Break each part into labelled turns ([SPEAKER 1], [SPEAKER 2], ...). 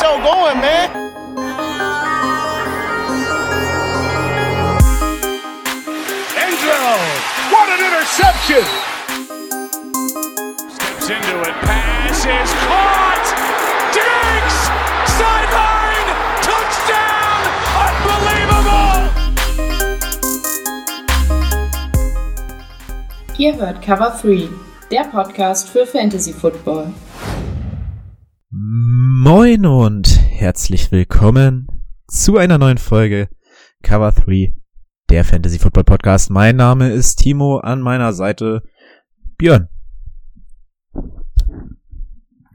[SPEAKER 1] show going, man.
[SPEAKER 2] Angelo, what an interception!
[SPEAKER 3] Steps into it, pass is caught! Diggs! Sideline! Touchdown! Unbelievable!
[SPEAKER 4] Ihr hört Cover 3, der Podcast für Fantasy Football.
[SPEAKER 5] Moin und herzlich willkommen zu einer neuen Folge Cover 3, der Fantasy Football Podcast. Mein Name ist Timo, an meiner Seite Björn.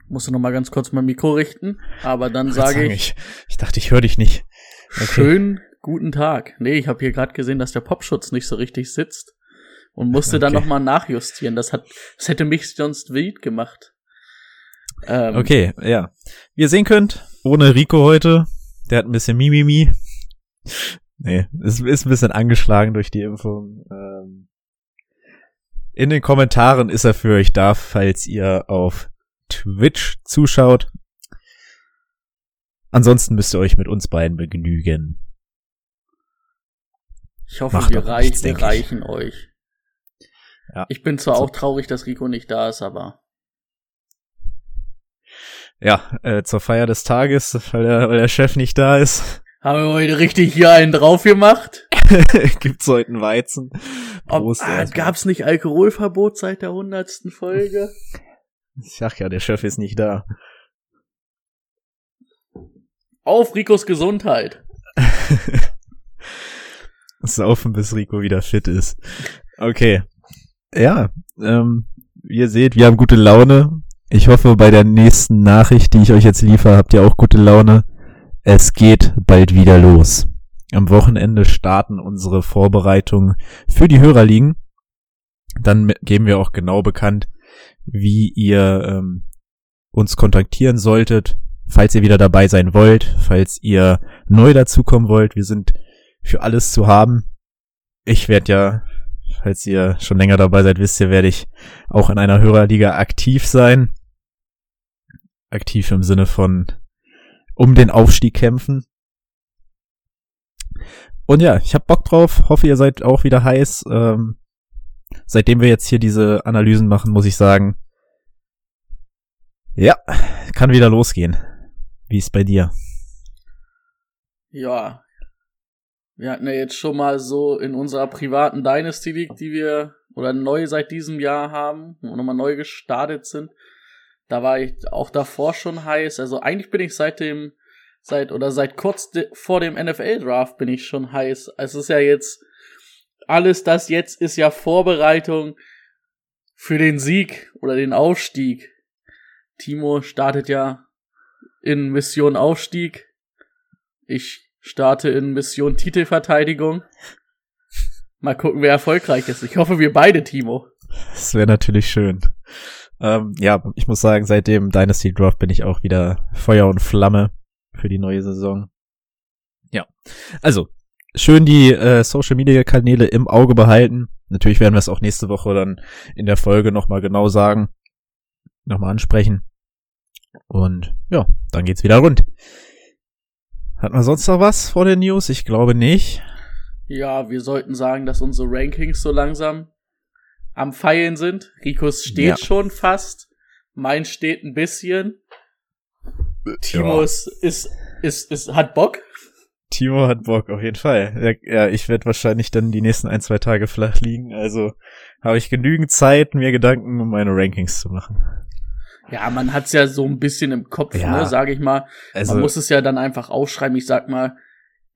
[SPEAKER 6] Musst du noch mal ganz kurz mein Mikro richten, aber dann sage ich,
[SPEAKER 5] ich, ich dachte, ich höre dich nicht. Okay.
[SPEAKER 6] schön guten Tag. Nee, ich habe hier gerade gesehen, dass der Popschutz nicht so richtig sitzt und musste dann
[SPEAKER 5] Okay.
[SPEAKER 6] noch mal nachjustieren. Das hat, das hätte mich sonst wild gemacht. Ähm,
[SPEAKER 5] Okay, ja. Wie ihr sehen könnt, ohne Rico heute. Der hat ein bisschen Mimimi. Nee, ist, ist ein bisschen angeschlagen durch die Impfung. Ähm, in den Kommentaren ist er für euch da, falls ihr auf Twitch zuschaut. Ansonsten müsst ihr euch mit uns beiden begnügen.
[SPEAKER 6] Ich hoffe,
[SPEAKER 5] Macht
[SPEAKER 6] wir, reich,
[SPEAKER 5] nichts,
[SPEAKER 6] wir reichen euch.
[SPEAKER 5] Ja.
[SPEAKER 6] Ich bin zwar
[SPEAKER 5] So.
[SPEAKER 6] auch traurig, dass Rico nicht da ist, aber
[SPEAKER 5] Ja, äh, zur Feier des Tages, weil der, weil der Chef nicht da ist,
[SPEAKER 6] haben wir heute richtig hier einen drauf gemacht?
[SPEAKER 5] gibt's heute einen Weizen.
[SPEAKER 6] Ob,
[SPEAKER 5] Prost
[SPEAKER 6] ah,
[SPEAKER 5] erstmal.
[SPEAKER 6] gab's nicht Alkoholverbot seit der hundertsten Folge?
[SPEAKER 5] Ich sag ja, der Chef ist nicht da.
[SPEAKER 6] Auf Ricos Gesundheit.
[SPEAKER 5] Saufen, bis Rico wieder fit ist. Okay. Ja, ähm, wie ihr seht, wir haben gute Laune. Ich hoffe, bei der nächsten Nachricht, die ich euch jetzt liefere, habt ihr auch gute Laune. Es geht bald wieder los. Am Wochenende starten unsere Vorbereitungen für die Hörerligen. Dann geben wir auch genau bekannt, wie ihr ähm, uns kontaktieren solltet, falls ihr wieder dabei sein wollt, falls ihr neu dazukommen wollt. Wir sind für alles zu haben. Ich werde ja, falls ihr schon länger dabei seid, wisst ihr, werde ich auch in einer Hörerliga aktiv sein. Aktiv im Sinne von um den Aufstieg kämpfen. Und ja, ich hab Bock drauf. Hoffe, ihr seid auch wieder heiß. Ähm, seitdem wir jetzt hier diese Analysen machen, muss ich sagen, ja, kann wieder losgehen. Wie ist bei dir?
[SPEAKER 6] Ja. Wir hatten ja jetzt schon mal so in unserer privaten Dynasty League, die wir oder neu seit diesem Jahr haben und nochmal neu gestartet sind. Da war ich auch davor schon heiß. Also eigentlich bin ich seit dem, seit oder seit kurz de, vor dem NFL Draft bin ich schon heiß. Es ist ja jetzt alles das jetzt ist ja Vorbereitung für den Sieg oder den Aufstieg. Timo startet ja in Mission Aufstieg. Ich starte in Mission Titelverteidigung. Mal gucken, wer erfolgreich ist. Ich hoffe, wir beide, Timo.
[SPEAKER 5] Das wäre natürlich schön. Ähm, ja, ich muss sagen, seit dem Dynasty Draft bin ich auch wieder Feuer und Flamme für die neue Saison. Ja, also schön die äh, Social Media Kanäle im Auge behalten. Natürlich werden wir es auch nächste Woche dann in der Folge nochmal genau sagen, nochmal ansprechen. Und ja, dann geht's wieder rund. Hat man sonst noch was vor den News? Ich glaube nicht.
[SPEAKER 6] Ja, wir sollten sagen, dass unsere Rankings so langsam am Feilen sind. Ricos steht
[SPEAKER 5] Ja.
[SPEAKER 6] schon fast. Mein steht ein bisschen. Timos ist, ist, ist, hat Bock.
[SPEAKER 5] Timo hat Bock, auf jeden Fall. Ja, ja ich werde wahrscheinlich dann die nächsten ein, zwei Tage flach liegen. Also habe ich genügend Zeit, mir Gedanken um meine Rankings zu machen.
[SPEAKER 6] Ja, man hat's ja so ein bisschen im Kopf,
[SPEAKER 5] Ja.
[SPEAKER 6] ne, sage ich mal.
[SPEAKER 5] Also,
[SPEAKER 6] Man muss es ja dann einfach aufschreiben. Ich sag mal,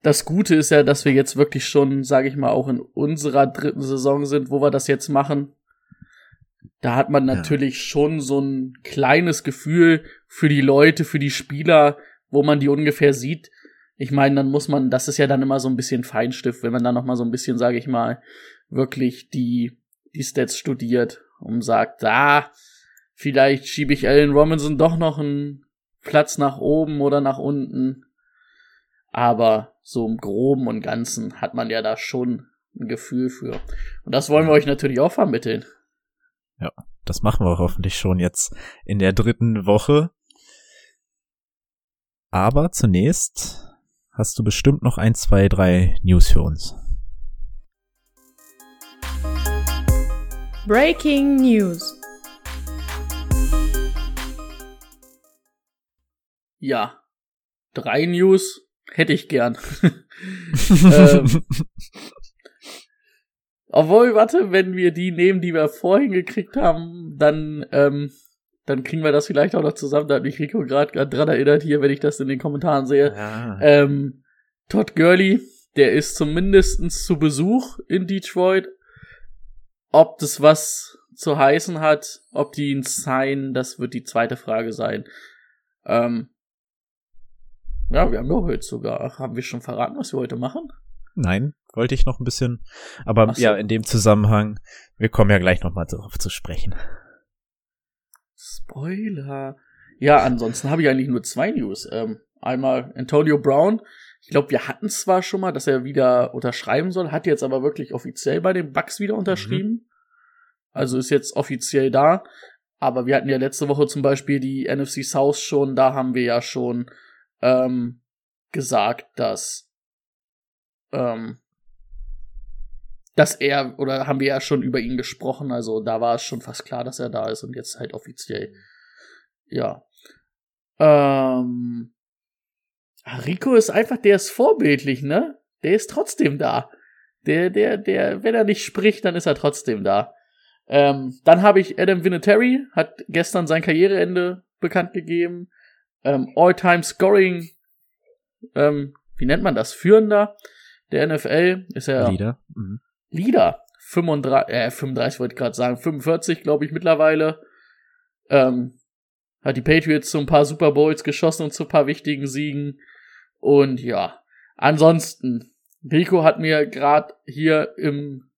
[SPEAKER 6] das Gute ist ja, dass wir jetzt wirklich schon, sage ich mal, auch in unserer dritten Saison sind, wo wir das jetzt machen. Da hat man
[SPEAKER 5] Ja.
[SPEAKER 6] natürlich schon so ein kleines Gefühl für die Leute, für die Spieler, wo man die ungefähr sieht. Ich meine, dann muss man, das ist ja dann immer so ein bisschen Feinstift, wenn man dann noch mal so ein bisschen, sage ich mal, wirklich die die Stats studiert und sagt, ah, vielleicht schiebe ich Allen Robinson doch noch einen Platz nach oben oder nach unten. Aber so im Groben und Ganzen hat man ja da schon ein Gefühl für. Und das wollen wir euch natürlich auch vermitteln.
[SPEAKER 5] das machen wir hoffentlich schon jetzt in der dritten Woche. Aber zunächst hast du bestimmt noch ein, zwei, drei News für uns.
[SPEAKER 4] Breaking News.
[SPEAKER 6] Ja, drei News hätte ich gern. ähm, obwohl, warte, wenn wir die nehmen, die wir vorhin gekriegt haben, dann, ähm, dann kriegen wir das vielleicht auch noch zusammen. Da hat mich Rico gerade dran erinnert hier, wenn ich das in den Kommentaren sehe.
[SPEAKER 5] Ja.
[SPEAKER 6] Ähm, Todd Gurley, der ist zumindestens zu Besuch in Detroit. Ob das was zu heißen hat, ob die ihn sein, das wird die zweite Frage sein. Ähm, ja, wir haben ja heute sogar, haben wir schon verraten, was wir heute machen?
[SPEAKER 5] Nein, wollte ich noch ein bisschen. Aber
[SPEAKER 6] so.
[SPEAKER 5] ja, in dem Zusammenhang, wir kommen ja gleich nochmal darauf zu sprechen.
[SPEAKER 6] Spoiler. Ja, ansonsten habe ich eigentlich nur zwei News. Ähm, einmal Antonio Brown. Ich glaube, wir hatten zwar schon mal, dass er wieder unterschreiben soll, hat jetzt aber wirklich offiziell bei den Bucks wieder unterschrieben. Also ist jetzt offiziell da. Aber wir hatten ja letzte Woche zum Beispiel die NFC South schon, da haben wir ja schon ähm, gesagt, dass ähm, dass er, oder haben wir ja schon über ihn gesprochen, also da war es schon fast klar, dass er da ist und jetzt halt offiziell. Ja. Ähm, Rico ist einfach, der ist vorbildlich, ne? Der ist trotzdem da. Der, der, der, wenn er nicht spricht, dann ist er trotzdem da. Ähm, dann habe ich Adam Vinatieri, hat gestern sein Karriereende bekannt gegeben. Ähm, All-Time Scoring, ähm, wie nennt man das? Führender der NFL ist er
[SPEAKER 5] Lieder. Mhm.
[SPEAKER 6] Leader. 35, äh, 35 wollte ich gerade sagen, 45 glaube ich mittlerweile. Ähm, hat die Patriots zu ein paar Super Bowls geschossen und zu ein paar wichtigen Siegen. Und ja, ansonsten, Rico hat mir gerade hier im,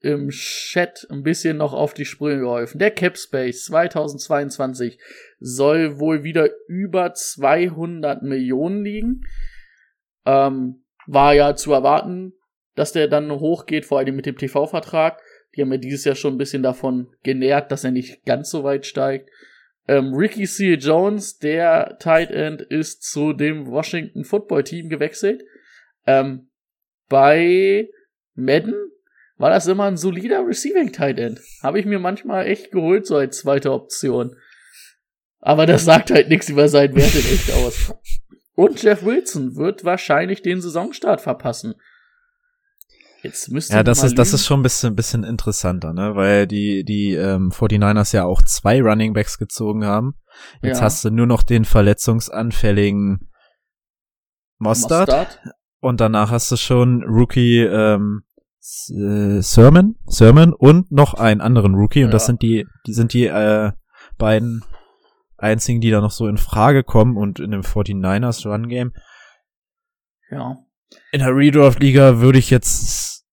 [SPEAKER 6] im Chat ein bisschen noch auf die Sprünge geholfen. Der Cap Space 2022 soll wohl wieder über 200 Millionen liegen. Ähm, war ja zu erwarten, dass der dann hochgeht, vor allem mit dem TV-Vertrag. Die haben ja dieses Jahr schon ein bisschen davon genährt, dass er nicht ganz so weit steigt. Ähm, Ricky C. Jones, der Tight End, ist zu dem Washington Football Team gewechselt. Ähm, bei Madden war das immer ein solider Receiving Tight End. Habe ich mir manchmal echt geholt, so als zweite Option. Aber das sagt halt nichts über seinen Wert in echt aus. Und Jeff Wilson wird wahrscheinlich den Saisonstart verpassen. Jetzt müsste
[SPEAKER 5] Ja, das ist, das ist schon ein bisschen, bisschen interessanter, ne? Weil die, die ähm, 49ers ja auch zwei Running Backs gezogen haben. Jetzt
[SPEAKER 6] Ja.
[SPEAKER 5] hast du nur noch den verletzungsanfälligen Mostard.
[SPEAKER 6] Mostard.
[SPEAKER 5] Und danach hast du schon Rookie ähm, äh, Sermon, Sermon und noch einen anderen Rookie. Und das
[SPEAKER 6] Ja.
[SPEAKER 5] sind die, die sind die äh, beiden einzigen, die da noch so in Frage kommen und in dem 49ers Run Game.
[SPEAKER 6] Ja.
[SPEAKER 5] In der Redraft-Liga würde ich jetzt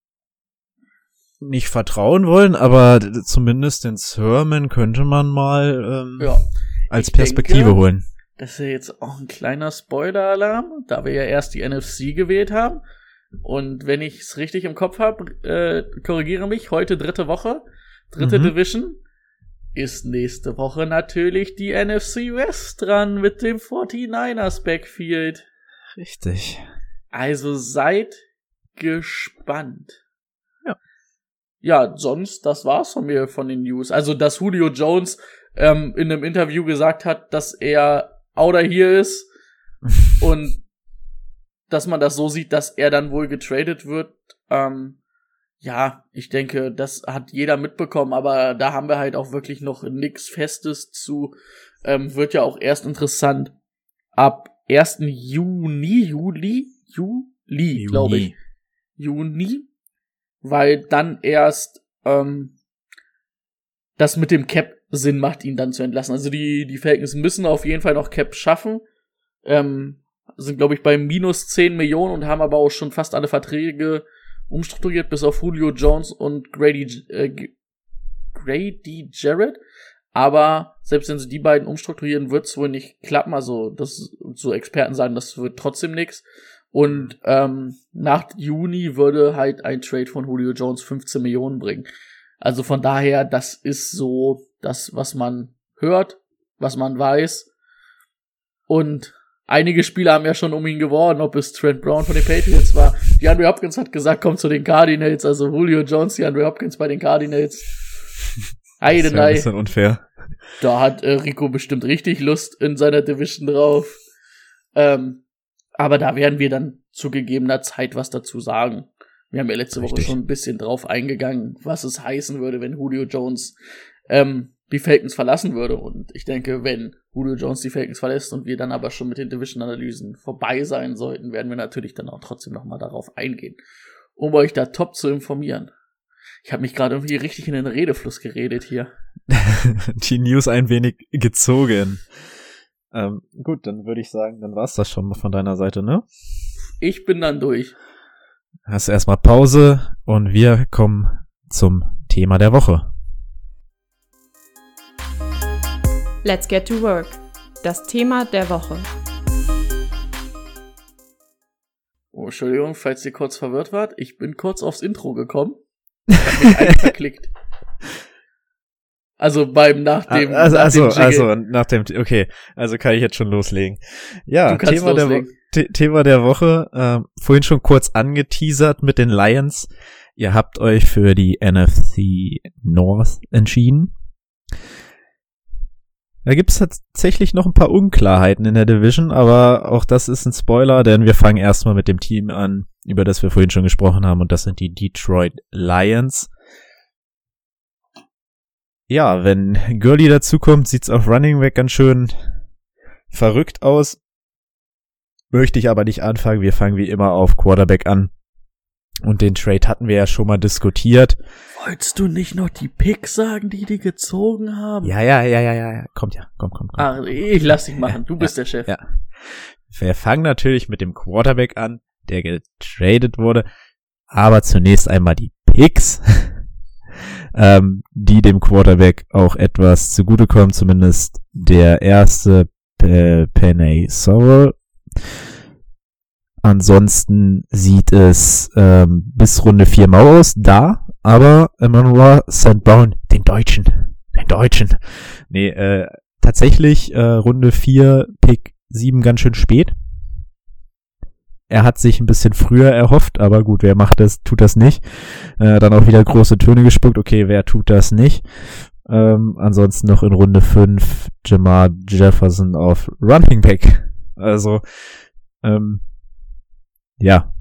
[SPEAKER 5] nicht vertrauen wollen, aber zumindest den Sermon könnte man mal ähm,
[SPEAKER 6] Ja.
[SPEAKER 5] als
[SPEAKER 6] Ich
[SPEAKER 5] Perspektive
[SPEAKER 6] denke-
[SPEAKER 5] holen.
[SPEAKER 6] Das ist ja jetzt auch ein kleiner Spoiler-Alarm, da wir ja erst die NFC gewählt haben. Und wenn ich es richtig im Kopf habe, äh, korrigiere mich, heute dritte Woche, dritte
[SPEAKER 5] Mhm.
[SPEAKER 6] Division, ist nächste Woche natürlich die NFC West dran mit dem 49ers Backfield.
[SPEAKER 5] Richtig.
[SPEAKER 6] Also seid gespannt.
[SPEAKER 5] Ja.
[SPEAKER 6] Ja, sonst, das war's von mir von den News. Also, dass Julio Jones ähm, in einem Interview gesagt hat, dass er outer hier ist und dass man das so sieht, dass er dann wohl getradet wird. Ähm, ja, ich denke, das hat jeder mitbekommen, aber da haben wir halt auch wirklich noch nix Festes zu. Ähm, wird ja auch erst interessant ab 1. Juni, Juli, Juli, glaube ich. Juni, weil dann erst ähm, das mit dem Cap Sinn macht, ihn dann zu entlassen. Also die, die Falcons müssen auf jeden Fall noch Cap schaffen. Ähm, sind, glaube ich, bei minus 10 Millionen und haben aber auch schon fast alle Verträge umstrukturiert, bis auf Julio Jones und Grady, äh, Grady Jarrett. Aber selbst wenn sie die beiden umstrukturieren, wird es wohl nicht klappen. Also, das so Experten sagen, das wird trotzdem nix. Und ähm, nach Juni würde halt ein Trade von Julio Jones 15 Millionen bringen. Also von daher, das ist so das, was man hört, was man weiß. Und einige Spieler haben ja schon um ihn geworden, ob es Trent Brown von den Patriots war. DeAndre Hopkins hat gesagt, komm zu den Cardinals, also Julio Jones, DeAndre Hopkins bei den Cardinals.
[SPEAKER 5] Heide, das ist ein bisschen unfair.
[SPEAKER 6] Da hat äh, Rico bestimmt richtig Lust in seiner Division drauf. Ähm, aber da werden wir dann zu gegebener Zeit was dazu sagen. Wir haben ja letzte richtig. Woche schon ein bisschen drauf eingegangen, was es heißen würde, wenn Julio Jones ähm, die Falcons verlassen würde. Und ich denke, wenn Julio Jones die Falcons verlässt und wir dann aber schon mit den Division-Analysen vorbei sein sollten, werden wir natürlich dann auch trotzdem nochmal darauf eingehen, um euch da top zu informieren. Ich habe mich gerade irgendwie richtig in den Redefluss geredet hier.
[SPEAKER 5] die News ein wenig gezogen. Ähm, gut, dann würde ich sagen, dann war's das schon mal von deiner Seite, ne?
[SPEAKER 6] Ich bin dann durch.
[SPEAKER 5] Hast erstmal Pause und wir kommen zum Thema der Woche.
[SPEAKER 4] Let's get to work. Das Thema der Woche.
[SPEAKER 6] Oh, Entschuldigung, falls ihr kurz verwirrt wart. Ich bin kurz aufs Intro gekommen. Ich hab mich einfach verklickt. Also beim nach ah, dem.
[SPEAKER 5] Also, nach also, dem also nach dem. Okay, also kann ich jetzt schon loslegen. Ja, Thema loslegen. der, Thema der Woche. Äh, vorhin schon kurz angeteasert mit den Lions. Ihr habt euch für die NFC North entschieden. Da gibt es tatsächlich noch ein paar Unklarheiten in der Division, aber auch das ist ein Spoiler, denn wir fangen erstmal mit dem Team an, über das wir vorhin schon gesprochen haben, und das sind die Detroit Lions ja, wenn Gurley dazukommt, sieht's auf Running Back ganz schön verrückt aus. Möchte ich aber nicht anfangen. Wir fangen wie immer auf Quarterback an. Und den Trade hatten wir ja schon mal diskutiert.
[SPEAKER 6] Wolltest du nicht noch die Picks sagen, die die gezogen haben?
[SPEAKER 5] Ja, ja, ja, ja, ja. Kommt ja, komm, komm, komm.
[SPEAKER 6] Ach, ich lass dich machen. Du bist
[SPEAKER 5] ja,
[SPEAKER 6] der Chef.
[SPEAKER 5] Ja. Wir fangen natürlich mit dem Quarterback an, der getradet wurde. Aber zunächst einmal die Picks. ähm, die dem Quarterback auch etwas zugutekommen, zumindest der erste P Penny Sorrel. Ansonsten sieht es ähm, bis Runde 4 mau aus, da, aber Emmanuel St. Brown, den Deutschen, den Deutschen. Nee, äh, tatsächlich äh, Runde 4, Pick 7 ganz schön spät. Er hat sich ein bisschen früher erhofft, aber gut, wer macht das, tut das nicht. Äh, dann auch wieder große Töne gespuckt, okay, wer tut das nicht? Ähm, ansonsten noch in Runde 5 Jamar Jefferson auf Running Back. Also, ähm, ja,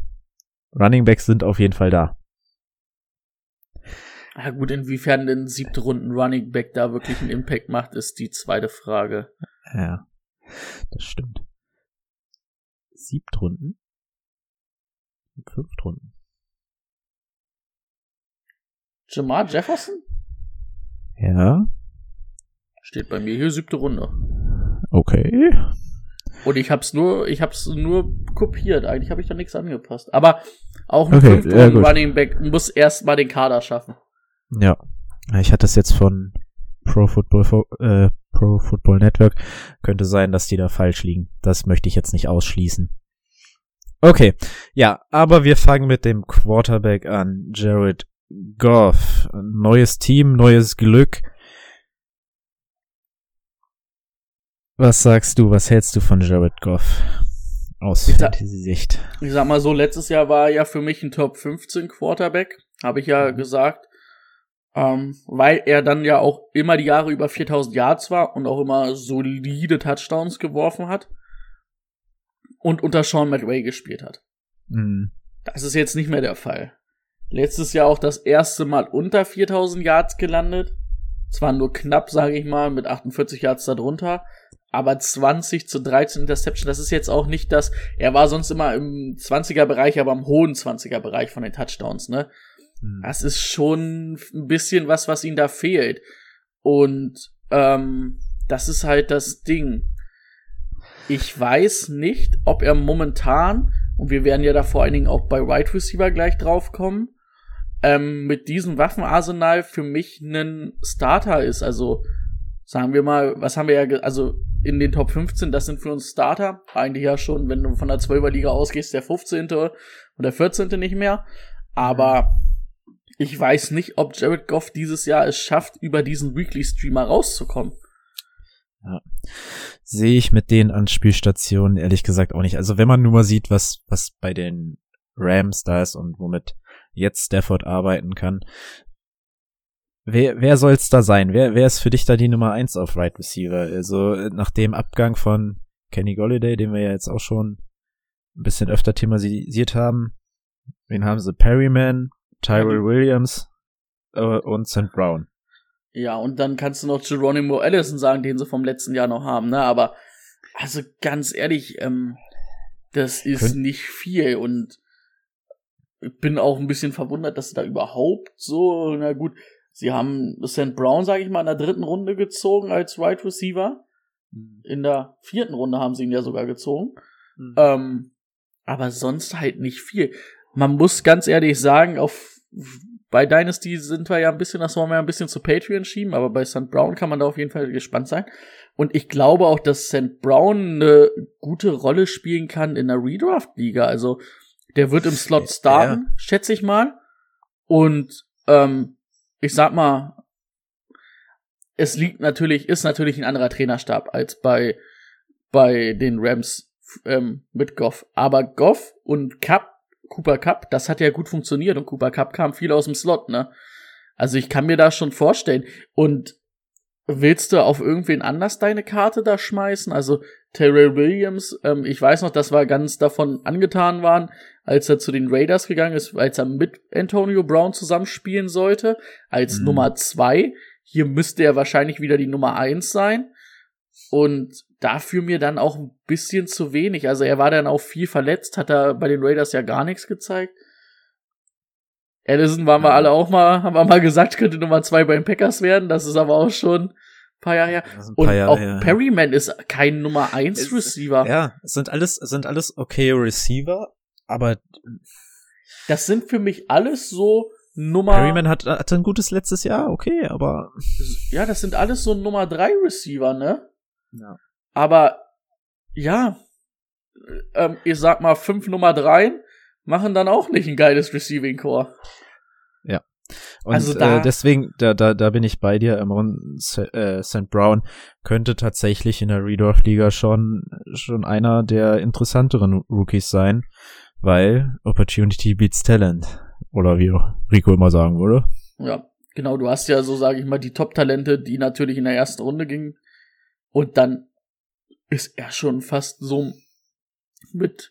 [SPEAKER 5] Running Backs sind auf jeden Fall da.
[SPEAKER 6] Ja gut, inwiefern den siebte Runden Running Back da wirklich einen Impact macht, ist die zweite Frage.
[SPEAKER 5] Ja, das stimmt. Siebtrunden? Fünf Runden.
[SPEAKER 6] Jamar Jefferson?
[SPEAKER 5] Ja.
[SPEAKER 6] Steht bei mir hier siebte Runde.
[SPEAKER 5] Okay.
[SPEAKER 6] Und ich hab's nur, ich hab's nur kopiert. Eigentlich habe ich da nichts angepasst. Aber auch ein
[SPEAKER 5] okay,
[SPEAKER 6] ja, Running Back muss erst mal den Kader schaffen.
[SPEAKER 5] Ja. Ich hatte das jetzt von Pro Football, äh, Pro Football Network. Könnte sein, dass die da falsch liegen. Das möchte ich jetzt nicht ausschließen. Okay, ja, aber wir fangen mit dem Quarterback an. Jared Goff. Neues Team, neues Glück. Was sagst du, was hältst du von Jared Goff? Aus Fantasy-Sicht.
[SPEAKER 6] Ich sag mal so, letztes Jahr war er ja für mich ein Top 15 Quarterback, habe ich ja mhm. gesagt. Ähm, weil er dann ja auch immer die Jahre über 4000 Yards war und auch immer solide Touchdowns geworfen hat und unter Sean McVay gespielt hat.
[SPEAKER 5] Mhm.
[SPEAKER 6] Das ist jetzt nicht mehr der Fall. Letztes Jahr auch das erste Mal unter 4000 Yards gelandet. Zwar nur knapp, sage ich mal, mit 48 Yards darunter, aber 20 zu 13 Interception, das ist jetzt auch nicht das, er war sonst immer im 20er Bereich, aber im hohen 20er Bereich von den Touchdowns, ne? Mhm. Das ist schon ein bisschen was, was ihm da fehlt. Und ähm, das ist halt das Ding. Ich weiß nicht, ob er momentan, und wir werden ja da vor allen Dingen auch bei Wide Receiver gleich draufkommen, ähm, mit diesem Waffenarsenal für mich ein Starter ist. Also sagen wir mal, was haben wir ja, also in den Top 15, das sind für uns Starter. Eigentlich ja schon, wenn du von der 12er Liga ausgehst, der 15. und der 14. nicht mehr. Aber ich weiß nicht, ob Jared Goff dieses Jahr es schafft, über diesen Weekly Streamer rauszukommen.
[SPEAKER 5] Ja. Sehe ich mit den Anspielstationen ehrlich gesagt auch nicht. Also wenn man nur mal sieht, was, was bei den Rams da ist und womit jetzt Stafford arbeiten kann. Wer, wer soll's da sein? Wer, wer ist für dich da die Nummer eins auf Right Receiver? Also nach dem Abgang von Kenny Golliday, den wir ja jetzt auch schon ein bisschen öfter thematisiert haben. Wen haben sie? Perryman, Tyrell Williams äh, und St. Brown.
[SPEAKER 6] Ja, und dann kannst du noch Geronimo Allison sagen, den sie vom letzten Jahr noch haben, ne? Aber also ganz ehrlich, ähm, das ist
[SPEAKER 5] Könnt
[SPEAKER 6] nicht viel und bin auch ein bisschen verwundert, dass sie da überhaupt so, na gut, sie haben St. Brown, sage ich mal, in der dritten Runde gezogen als Right Receiver. In der vierten Runde haben sie ihn ja sogar gezogen.
[SPEAKER 5] Mhm.
[SPEAKER 6] Ähm, aber sonst halt nicht viel. Man muss ganz ehrlich sagen, auf bei Dynasty sind wir ja ein bisschen, das wollen wir ja ein bisschen zu Patreon schieben, aber bei St. Brown kann man da auf jeden Fall gespannt sein. Und ich glaube auch, dass St. Brown eine gute Rolle spielen kann in der Redraft-Liga. Also der wird im Slot starten,
[SPEAKER 5] Ja.
[SPEAKER 6] schätze ich mal. Und ähm, ich sag mal, es liegt natürlich, ist natürlich ein anderer Trainerstab als bei, bei den Rams ähm, mit Goff. Aber Goff und Cup, Cooper Cup, das hat ja gut funktioniert und Cooper Cup kam viel aus dem Slot, ne? Also ich kann mir da schon vorstellen. Und willst du auf irgendwen anders deine Karte da schmeißen? Also Terrell Williams, ähm, ich weiß noch, dass wir ganz davon angetan waren, als er zu den Raiders gegangen ist, als er mit Antonio Brown zusammenspielen sollte, als
[SPEAKER 5] Mhm.
[SPEAKER 6] Nummer zwei. Hier müsste er wahrscheinlich wieder die Nummer eins sein. Und dafür mir dann auch ein bisschen zu wenig. Also er war dann auch viel verletzt, hat er bei den Raiders ja gar nichts gezeigt. Allison waren wir alle auch mal, haben wir mal gesagt, könnte Nummer zwei bei den Packers werden. Das ist aber auch schon ein paar Jahre her. Und
[SPEAKER 5] Jahre
[SPEAKER 6] auch
[SPEAKER 5] her.
[SPEAKER 6] Perryman ist kein Nummer eins
[SPEAKER 5] Es-
[SPEAKER 6] Receiver.
[SPEAKER 5] Ja, es sind alles, es sind alles okay Receiver, aber
[SPEAKER 6] Das sind für mich alles so Nummer,
[SPEAKER 5] Perryman hat, hatte ein gutes letztes Jahr, okay, aber
[SPEAKER 6] ja, das sind alles so Nummer drei Receiver, ne?
[SPEAKER 5] ja.
[SPEAKER 6] Aber ja, ähm, ich sag mal, fünf Nummer dreien machen dann auch nicht ein geiles Receiving Core.
[SPEAKER 5] Und
[SPEAKER 6] Also da-
[SPEAKER 5] äh, deswegen, da, da, da bin ich bei dir, Amon St. Äh, St. Brown könnte tatsächlich in der Redorf-Liga schon, schon einer der interessanteren Rookies sein, weil Opportunity beats Talent. Oder wie Rico immer sagen würde.
[SPEAKER 6] Ja, genau, du hast ja so, sage ich mal, die Top-Talente, die natürlich in der ersten Runde gingen. Und dann ist er schon fast so mit,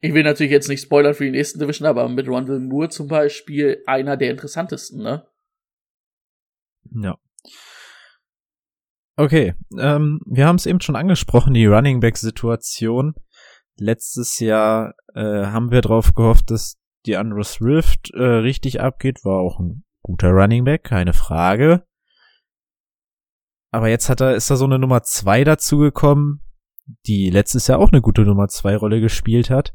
[SPEAKER 6] ich will natürlich jetzt nicht spoilern für die nächsten Division, aber mit Rondell Moore zum Beispiel einer der interessantesten, ne?
[SPEAKER 5] Ja. Okay, ähm, wir haben es eben schon angesprochen, die Running Back Situation. Letztes Jahr äh, haben wir darauf gehofft, dass die Andrew Swift äh, richtig abgeht, war auch ein guter Running Back, keine Frage. Aber jetzt hat er ist da so eine Nummer zwei dazugekommen, die letztes Jahr auch eine gute Nummer zwei Rolle gespielt hat.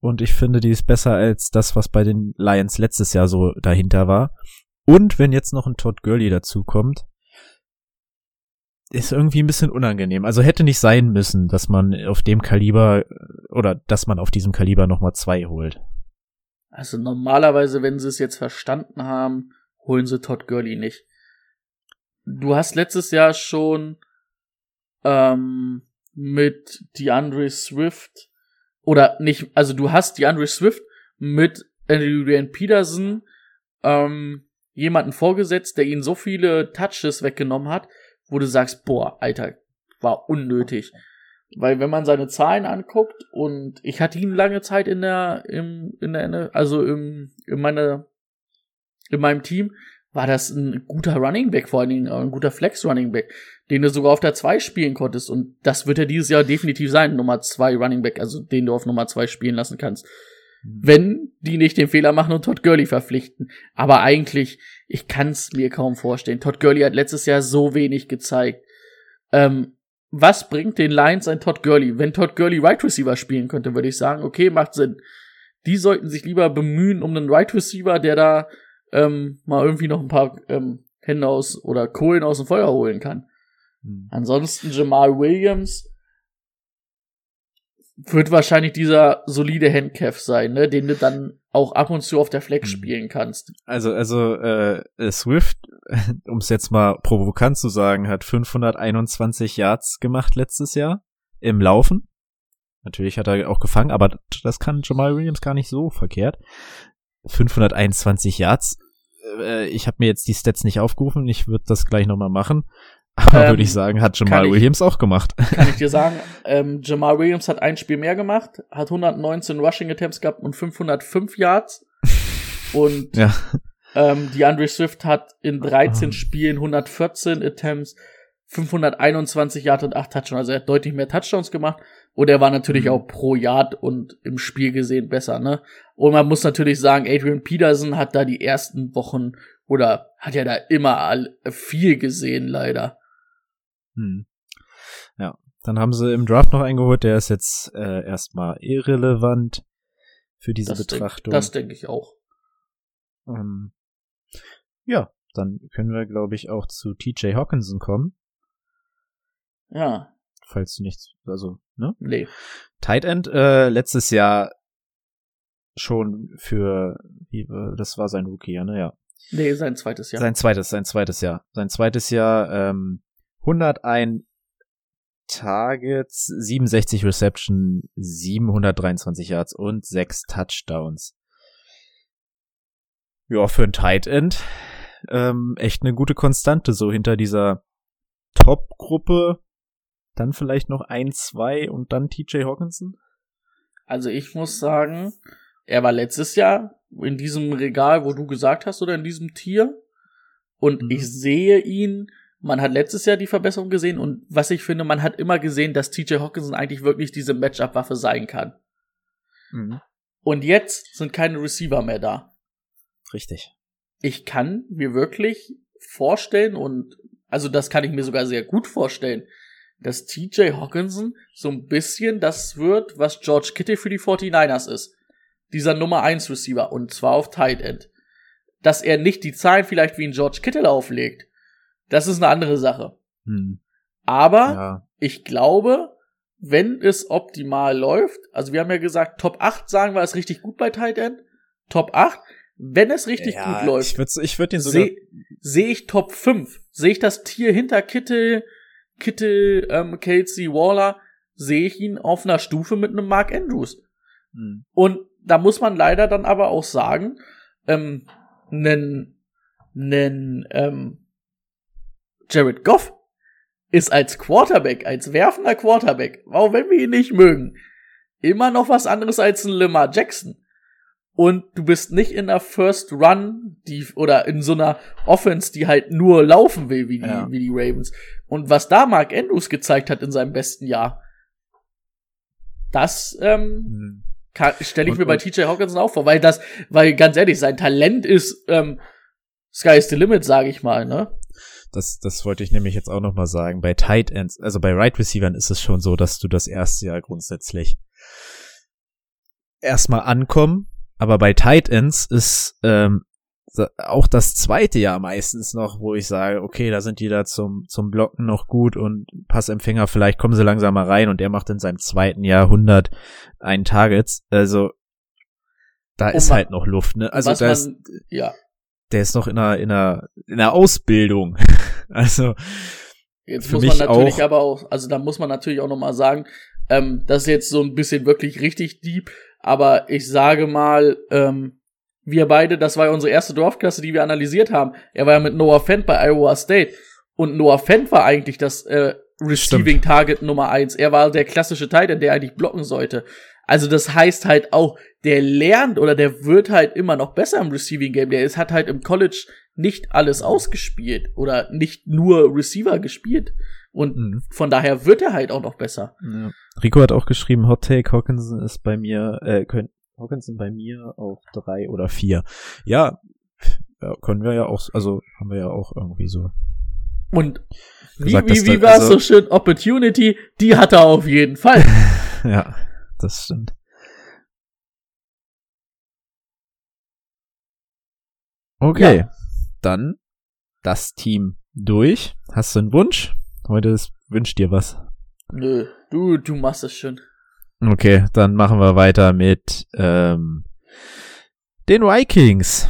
[SPEAKER 5] Und ich finde, die ist besser als das, was bei den Lions letztes Jahr so dahinter war. Und wenn jetzt noch ein Todd Gurley dazukommt, ist irgendwie ein bisschen unangenehm. Also hätte nicht sein müssen, dass man auf dem Kaliber oder dass man auf diesem Kaliber nochmal zwei holt.
[SPEAKER 6] Also normalerweise, wenn sie es jetzt verstanden haben, holen sie Todd Gurley nicht. Du hast letztes Jahr schon ähm, mit DeAndre Swift oder nicht, also du hast DeAndre Swift mit Adrian Peterson ähm, jemanden vorgesetzt, der ihnen so viele Touches weggenommen hat, wo du sagst, boah, Alter, war unnötig. Weil wenn man seine Zahlen anguckt und ich hatte ihn lange Zeit in der, im, in der, also im, in meiner, in meinem Team, war das ein guter Running Back, vor allen Dingen ein guter Flex Running Back, den du sogar auf der 2 spielen konntest. Und das wird er dieses Jahr definitiv sein, Nummer 2 Running Back, also den du auf Nummer 2 spielen lassen kannst. Wenn die nicht den Fehler machen und Todd Gurley verpflichten. Aber eigentlich, ich kann es mir kaum vorstellen. Todd Gurley hat letztes Jahr so wenig gezeigt. Ähm, was bringt den Lions ein Todd Gurley? Wenn Todd Gurley Right Receiver spielen könnte, würde ich sagen, okay, macht Sinn. Die sollten sich lieber bemühen um einen Right Receiver, der da ähm, mal irgendwie noch ein paar ähm, Hände aus oder Kohlen aus dem Feuer holen kann. Ansonsten Jamal Williams wird wahrscheinlich dieser solide Handcalf sein, ne, den du dann auch ab und zu auf der Flex
[SPEAKER 5] Mhm.
[SPEAKER 6] spielen kannst.
[SPEAKER 5] Also, also äh, äh, Swift, um es jetzt mal provokant zu sagen, hat 521 Yards gemacht letztes Jahr im Laufen. Natürlich hat er auch gefangen, aber das kann Jamal Williams gar nicht so verkehrt. 521 Yards. Äh, ich habe mir jetzt die Stats nicht aufgerufen, ich würde das gleich nochmal machen. Aber
[SPEAKER 6] Ähm,
[SPEAKER 5] würde ich sagen, hat Jamal
[SPEAKER 6] ich-
[SPEAKER 5] Williams auch gemacht.
[SPEAKER 6] Kann ich dir sagen, ähm, Jamal Williams hat ein Spiel mehr gemacht, hat 119 Rushing Attempts gehabt und 505 Yards. Und
[SPEAKER 5] ja.
[SPEAKER 6] ähm, die Andre Swift hat in 13
[SPEAKER 5] Ah.
[SPEAKER 6] Spielen 114 Attempts, 521 Yards und 8 Touchdowns. Also er hat deutlich mehr Touchdowns gemacht. Und er war natürlich
[SPEAKER 5] Mhm.
[SPEAKER 6] auch pro Yard und im Spiel gesehen besser, ne? Und man muss natürlich sagen, Adrian Peterson hat da die ersten Wochen oder hat ja da immer viel gesehen, leider.
[SPEAKER 5] Hm. Ja, dann haben sie im Draft noch eingeholt, der ist jetzt äh, erstmal irrelevant für diese
[SPEAKER 6] Das denk-
[SPEAKER 5] Betrachtung.
[SPEAKER 6] Das denke ich auch.
[SPEAKER 5] ähm, ja, dann können wir, glaube ich, auch zu TJ Hawkinson kommen,
[SPEAKER 6] Ja,
[SPEAKER 5] falls du nichts, also, ne?
[SPEAKER 6] nee.
[SPEAKER 5] Tight End, äh, letztes Jahr schon für, wie, äh, das war sein Rookie, ja, ne? Ja.
[SPEAKER 6] Nee, sein zweites Jahr.
[SPEAKER 5] Sein zweites, sein zweites Jahr. Sein zweites Jahr, ähm, 101 Targets, 67 Reception, 723 Yards und 6 Touchdowns. Ja, für ein Tight End ähm, echt eine gute Konstante, so hinter dieser Top-Gruppe. Dann vielleicht noch ein, zwei und dann TJ Hawkinson.
[SPEAKER 6] Also ich muss sagen, er war letztes Jahr in diesem Regal, wo du gesagt hast, oder in diesem Tier. Und
[SPEAKER 5] Mhm.
[SPEAKER 6] ich sehe ihn, man hat letztes Jahr die Verbesserung gesehen und was ich finde, man hat immer gesehen, dass TJ Hawkinson eigentlich wirklich diese Matchup-Waffe sein kann.
[SPEAKER 5] Mhm.
[SPEAKER 6] Und jetzt sind keine Receiver mehr da.
[SPEAKER 5] Richtig.
[SPEAKER 6] Ich kann mir wirklich vorstellen und also das kann ich mir sogar sehr gut vorstellen, dass TJ Hawkinson so ein bisschen das wird, was George Kittle für die 49ers ist. Dieser Nummer 1 Receiver und zwar auf Tight End. Dass er nicht die Zahlen vielleicht wie ein George Kittle auflegt, das ist eine andere Sache.
[SPEAKER 5] Hm.
[SPEAKER 6] Aber
[SPEAKER 5] Ja.
[SPEAKER 6] ich glaube, wenn es optimal läuft, also wir haben ja gesagt, Top 8 sagen wir ist richtig gut bei Tight End. Top 8, wenn es richtig
[SPEAKER 5] ja,
[SPEAKER 6] gut läuft,
[SPEAKER 5] Ich würde ich würd den sogar.
[SPEAKER 6] sehe seh ich Top 5. Sehe ich das Tier hinter Kittel, Kittel, ähm, Kelsey, Waller, sehe ich ihn auf einer Stufe mit einem Mark Andrews.
[SPEAKER 5] Hm.
[SPEAKER 6] Und da muss man leider dann aber auch sagen, ähm, nen, nen, ähm, Jared Goff ist als Quarterback, als werfender Quarterback, auch wenn wir ihn nicht mögen, immer noch was anderes als ein Lamar Jackson. Und du bist nicht in der First Run, die, oder in so einer Offense, die halt nur laufen will, wie die,
[SPEAKER 5] Ja.
[SPEAKER 6] wie die Ravens. Und was da Mark Andrews gezeigt hat in seinem besten Jahr, das, ähm,
[SPEAKER 5] Hm.
[SPEAKER 6] stelle ich
[SPEAKER 5] Und-
[SPEAKER 6] mir bei TJ Hawkinson auch vor, weil das, weil ganz ehrlich, sein Talent ist ähm, Sky is the limit, sage ich mal, ne?
[SPEAKER 5] Das, das wollte ich nämlich jetzt auch noch mal sagen. Bei Tight Ends, also bei Right Receivern ist es schon so, dass du das erste Jahr grundsätzlich erstmal ankommen, aber bei Tight Ends ist ähm, auch das zweite Jahr meistens noch, wo ich sage, okay, da sind die da zum, zum Blocken noch gut und Passempfänger, vielleicht kommen sie langsam mal rein und er macht in seinem zweiten Jahr 101 Targets. Also da
[SPEAKER 6] Und
[SPEAKER 5] ist halt noch Luft, ne? Also da ist,
[SPEAKER 6] man, ja,
[SPEAKER 5] der ist noch in einer, in einer, in einer Ausbildung. also,
[SPEAKER 6] jetzt muss man natürlich
[SPEAKER 5] auch-
[SPEAKER 6] aber auch, also da muss man natürlich auch noch mal sagen, ähm, das ist jetzt so ein bisschen wirklich richtig deep, aber ich sage mal, ähm, wir beide, das war ja unsere erste Dorfklasse, die wir analysiert haben. Er war ja mit Noah Fent bei Iowa State und Noah Fent war eigentlich das äh, Receiving Target Nummer eins. Er war der klassische Titan, der eigentlich blocken sollte. Also das heißt halt auch, der lernt oder der wird halt immer noch besser im Receiving Game. Der ist, hat halt im College nicht alles ausgespielt oder nicht nur Receiver gespielt. Und
[SPEAKER 5] mh.
[SPEAKER 6] von daher wird er halt auch noch besser.
[SPEAKER 5] Ja. Rico hat auch geschrieben, Hot Take, Hawkinson ist bei mir, äh, können, Hawkinson bei mir auf drei oder vier. Ja, können wir ja auch, also haben wir ja auch irgendwie so.
[SPEAKER 6] Und wie,
[SPEAKER 5] Gesagt,
[SPEAKER 6] wie, wie
[SPEAKER 5] da-
[SPEAKER 6] war es
[SPEAKER 5] also-
[SPEAKER 6] so schön? Opportunity, die hat er auf jeden Fall.
[SPEAKER 5] ja, das stimmt. Okay,
[SPEAKER 6] Ja.
[SPEAKER 5] dann das Team durch. Hast du einen Wunsch? Heute ist, wünsch dir was.
[SPEAKER 6] Nö, du, du machst es schon.
[SPEAKER 5] Okay, dann machen wir weiter mit ähm, den Vikings.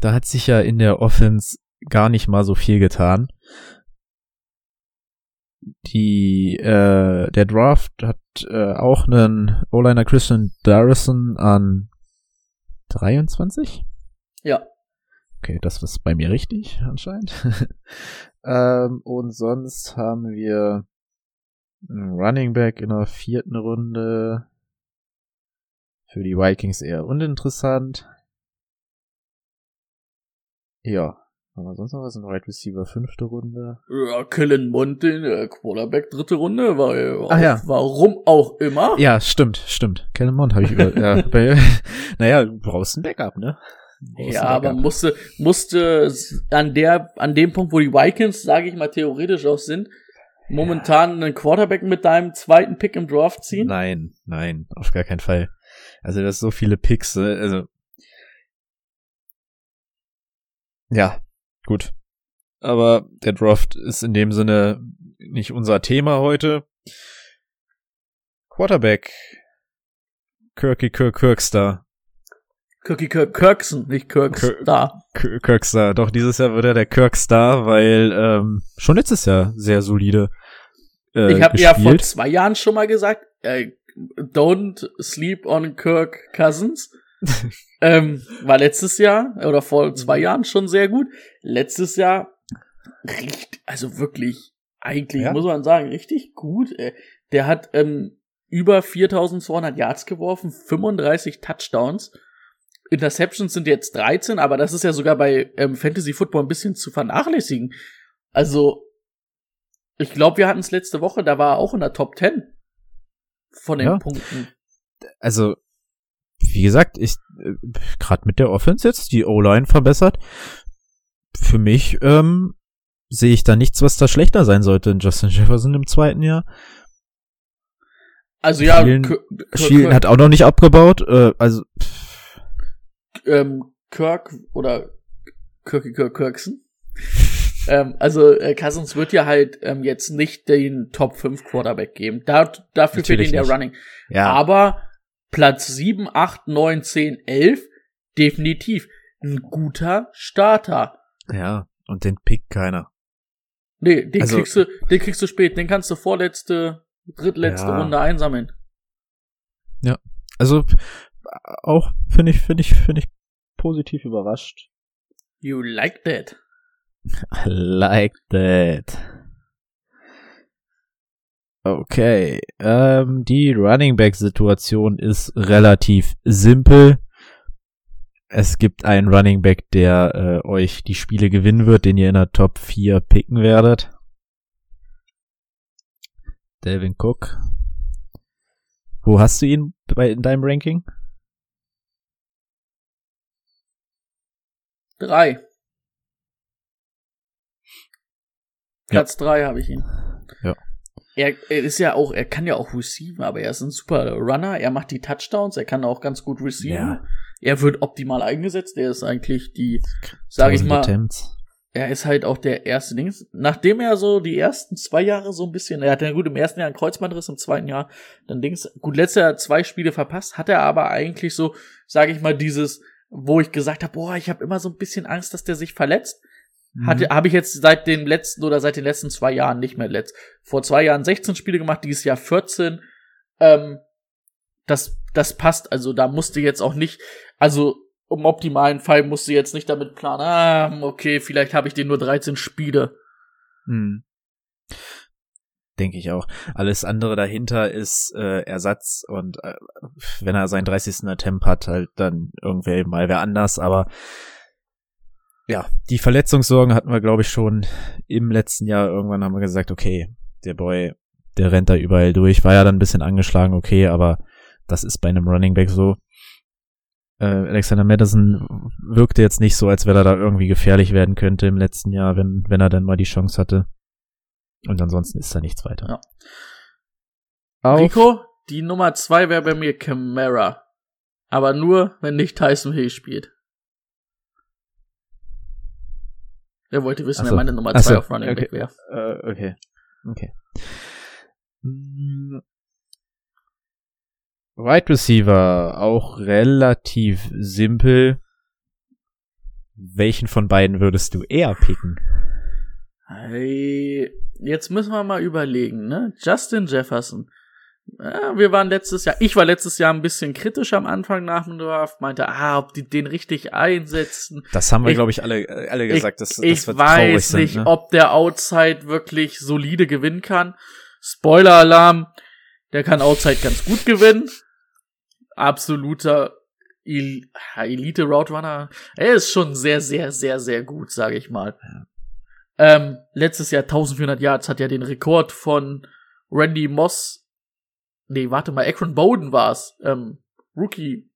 [SPEAKER 5] Da hat sich ja in der Offense gar nicht mal so viel getan. Die, äh, der Draft hat äh, auch einen O-Liner Christian Darrison an 23?
[SPEAKER 6] Ja.
[SPEAKER 5] Okay, das ist bei mir richtig, anscheinend. ähm, und sonst haben wir einen Running Back in der vierten Runde. Für die Vikings eher uninteressant. Ja. Haben wir sonst noch was? Ein Right Receiver fünfte Runde.
[SPEAKER 6] Ja, Kellen Mond, äh, Quarterback dritte Runde, weil
[SPEAKER 5] Ach ja.
[SPEAKER 6] warum auch immer.
[SPEAKER 5] Ja, stimmt, stimmt. Kellen Mond habe ich über. ja, bei, naja, du brauchst ein Backup, ne?
[SPEAKER 6] Ja, aber musste, musste an der, an dem Punkt, wo die Vikings, sage ich mal, theoretisch auch sind, momentan einen Quarterback mit deinem zweiten Pick im Draft ziehen?
[SPEAKER 5] Nein, nein, auf gar keinen Fall. Also das so viele Picks, äh, also ja, gut. Aber der Draft ist in dem Sinne nicht unser Thema heute. Quarterback. Kirky Kirk Kirkstar.
[SPEAKER 6] Kirky Kirk Kirkson, nicht Kirks
[SPEAKER 5] Kirk- Kirkstar. Doch dieses Jahr wird er der Kirkstar, weil ähm, schon letztes Jahr sehr solide äh,
[SPEAKER 6] ich habe ja vor zwei Jahren schon mal gesagt, äh, don't sleep on Kirk Cousins. ähm, war letztes Jahr oder vor zwei Jahren schon sehr gut. Letztes Jahr riecht, also wirklich, eigentlich
[SPEAKER 5] Ja.
[SPEAKER 6] muss man sagen, richtig gut. Äh, Der hat ähm, über 4200 Yards geworfen, 35 Touchdowns. Interceptions sind jetzt 13, aber das ist ja sogar bei ähm, Fantasy Football ein bisschen zu vernachlässigen. Also, ich glaube, wir hatten es letzte Woche, da war er auch in der Top 10 von den
[SPEAKER 5] Ja.
[SPEAKER 6] Punkten.
[SPEAKER 5] also wie gesagt, ich äh, gerade mit der Offense jetzt die O-Line verbessert. Für mich ähm, sehe ich da nichts, was da schlechter sein sollte in Justin Jefferson im zweiten Jahr.
[SPEAKER 6] Also ja, Kirk,
[SPEAKER 5] Thielen hat auch noch nicht abgebaut. Äh, also pff,
[SPEAKER 6] ähm, Kirk oder Kirky Kirk Kirkson. ähm, also äh, Cousins wird ja halt ähm, jetzt nicht den Top 5 Quarterback geben. Da, dafür fehlt
[SPEAKER 5] Natürlich
[SPEAKER 6] ihn der
[SPEAKER 5] nicht.
[SPEAKER 6] Running.
[SPEAKER 5] ja,
[SPEAKER 6] Aber Platz 7, 8, 9, 10, 11, definitiv ein guter Starter.
[SPEAKER 5] ja, und den pickt keiner.
[SPEAKER 6] Nee, den
[SPEAKER 5] Also-
[SPEAKER 6] kriegst du, den kriegst du spät, den kannst du vorletzte, drittletzte
[SPEAKER 5] Ja.
[SPEAKER 6] Runde einsammeln.
[SPEAKER 5] Also p- auch finde ich finde ich finde ich positiv überrascht.
[SPEAKER 6] You like that.
[SPEAKER 5] I like that. Okay, ähm, die Running Back Situation ist relativ simpel. Es gibt einen Running Back, der äh, euch die Spiele gewinnen wird, den ihr in der Top 4 picken werdet. Delvin Cook. Wo hast du ihn bei, in deinem Ranking?
[SPEAKER 6] Drei. Platz drei habe ich ihn.
[SPEAKER 5] Ja.
[SPEAKER 6] Er, er ist ja auch, er kann ja auch receiven, aber er ist ein super Runner. Er macht die Touchdowns, er kann auch ganz gut receiven.
[SPEAKER 5] Ja.
[SPEAKER 6] Er wird optimal eingesetzt. Er ist eigentlich die, sag ich
[SPEAKER 5] 1000
[SPEAKER 6] mal,
[SPEAKER 5] Attempts.
[SPEAKER 6] er ist halt auch der erste Dings. Nachdem er so die ersten zwei Jahre so ein bisschen, er hatte ja gut im ersten Jahr einen Kreuzbandriss, im zweiten Jahr dann Dings. Gut, letztes Jahr zwei Spiele verpasst, hat er aber eigentlich so, sag ich mal, dieses, wo ich gesagt habe, boah, ich habe immer so ein bisschen Angst, dass der sich verletzt. Hatte, habe ich jetzt seit den letzten oder seit den letzten zwei Jahren nicht mehr letzt. Vor zwei Jahren 16 Spiele gemacht, dieses Jahr 14. Ähm, das, das passt. Also da musste jetzt auch nicht, also im optimalen Fall musste jetzt nicht damit planen, ah, okay, vielleicht habe ich den nur 13 Spiele.
[SPEAKER 5] Hm. Denke ich auch. Alles andere dahinter ist äh, Ersatz und äh, wenn er seinen 30. Attempt hat, halt dann irgendwer mal wer anders, aber ja, die Verletzungssorgen hatten wir, glaube ich, schon im letzten Jahr. Irgendwann haben wir gesagt, okay, der Boy, der rennt da überall durch. War ja dann ein bisschen angeschlagen, okay, aber das ist bei einem Running Back so. Äh, Alexander Madison wirkte jetzt nicht so, als wenn er da irgendwie gefährlich werden könnte im letzten Jahr, wenn, wenn er dann mal die Chance hatte. Und ansonsten ist da nichts weiter.
[SPEAKER 6] Ja.
[SPEAKER 5] Auf,
[SPEAKER 6] Rico, die Nummer zwei wäre bei mir Camara. Aber nur, wenn nicht Tyson Hill spielt. Er wollte wissen,
[SPEAKER 5] Ach
[SPEAKER 6] wer
[SPEAKER 5] so.
[SPEAKER 6] meine Nummer
[SPEAKER 5] Ach
[SPEAKER 6] zwei
[SPEAKER 5] so.
[SPEAKER 6] auf Running
[SPEAKER 5] Okay.
[SPEAKER 6] Back wäre.
[SPEAKER 5] Äh, okay. Okay. Mm, Wide Receiver, auch relativ simpel. Welchen von beiden würdest du eher picken?
[SPEAKER 6] Hey, jetzt müssen wir mal überlegen, ne? Justin Jefferson. Ja, wir waren letztes Jahr, ich war letztes Jahr ein bisschen kritisch am Anfang nach dem Draft, meinte, ah, ob die den richtig einsetzen.
[SPEAKER 5] Das haben wir,
[SPEAKER 6] Ich-
[SPEAKER 5] glaube ich, alle, alle gesagt, dass,
[SPEAKER 6] ich
[SPEAKER 5] dass wir traurig
[SPEAKER 6] weiß
[SPEAKER 5] sind.
[SPEAKER 6] nicht,
[SPEAKER 5] ne?
[SPEAKER 6] ob der Outside wirklich solide gewinnen kann. Spoiler-Alarm, der kann Outside ganz gut gewinnen. Absoluter El Elite Route Runner. Er ist schon sehr, sehr, sehr, sehr gut, sage ich mal. Ähm, letztes Jahr 1400 Yards hat ja den Rekord von Randy Moss. Nee, warte mal, Akron Bowden war's. Ähm, Rookie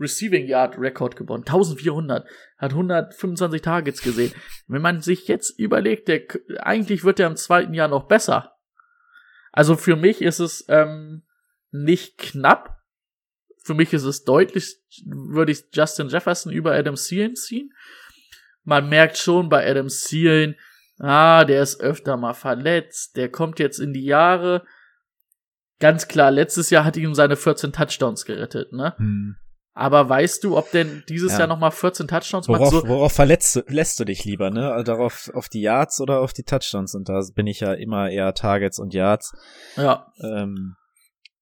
[SPEAKER 6] Receiving Yard Rekord gewonnen. 1400. Hat 125 Targets gesehen. Wenn man sich jetzt überlegt, der, eigentlich wird er im zweiten Jahr noch besser. Also für mich ist es ähm, nicht knapp. Für mich ist es deutlich, würde ich Justin Jefferson über Adam Thielen ziehen. Man merkt schon bei Adam Thielen, ah, der ist öfter mal verletzt, der kommt jetzt in die Jahre. Ganz klar, letztes Jahr hat ihm seine 14 Touchdowns gerettet, ne?
[SPEAKER 5] Hm.
[SPEAKER 6] Aber weißt du, ob denn dieses
[SPEAKER 5] Ja.
[SPEAKER 6] Jahr noch mal 14 Touchdowns macht?
[SPEAKER 5] Worauf,
[SPEAKER 6] So,
[SPEAKER 5] worauf verletzt du, lässt du dich lieber, ne? Darauf, auf die Yards oder auf die Touchdowns? Und da bin ich ja immer eher Targets und Yards.
[SPEAKER 6] ja,
[SPEAKER 5] Ähm,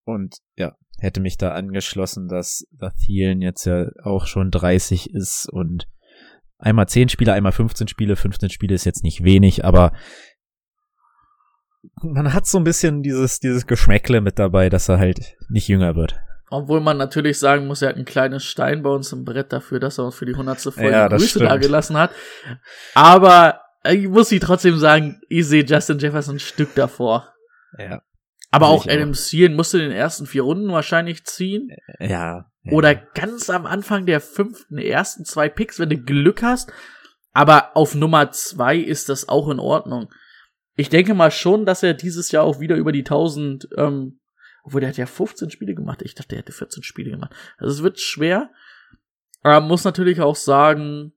[SPEAKER 5] und ja, hätte mich da angeschlossen, dass da Thielen jetzt ja auch schon 30 ist und einmal 10 Spiele, einmal 15 Spiele. 15 Spiele ist jetzt nicht wenig, aber man hat so ein bisschen dieses, dieses Geschmäckle mit dabei, dass er halt nicht jünger wird.
[SPEAKER 6] Obwohl man natürlich sagen muss, er hat ein kleines Stein bei uns im Brett dafür, dass er uns für die hundertste Folge
[SPEAKER 5] Ja,
[SPEAKER 6] Grüße
[SPEAKER 5] stimmt.
[SPEAKER 6] dagelassen hat. Aber ich muss sie trotzdem sagen, ich sehe Justin Jefferson ein Stück davor.
[SPEAKER 5] Ja.
[SPEAKER 6] Aber auch. Adam Thielen musste den ersten vier Runden wahrscheinlich ziehen.
[SPEAKER 5] Ja.
[SPEAKER 6] Oder ganz am Anfang der fünften, ersten zwei Picks, wenn du Glück hast. Aber auf Nummer zwei ist das auch in Ordnung. Ich denke mal schon, dass er dieses Jahr auch wieder über die 1000, ähm, obwohl der hat ja 15 Spiele gemacht. Ich dachte, er hätte 14 Spiele gemacht. Also es wird schwer. Aber man muss natürlich auch sagen,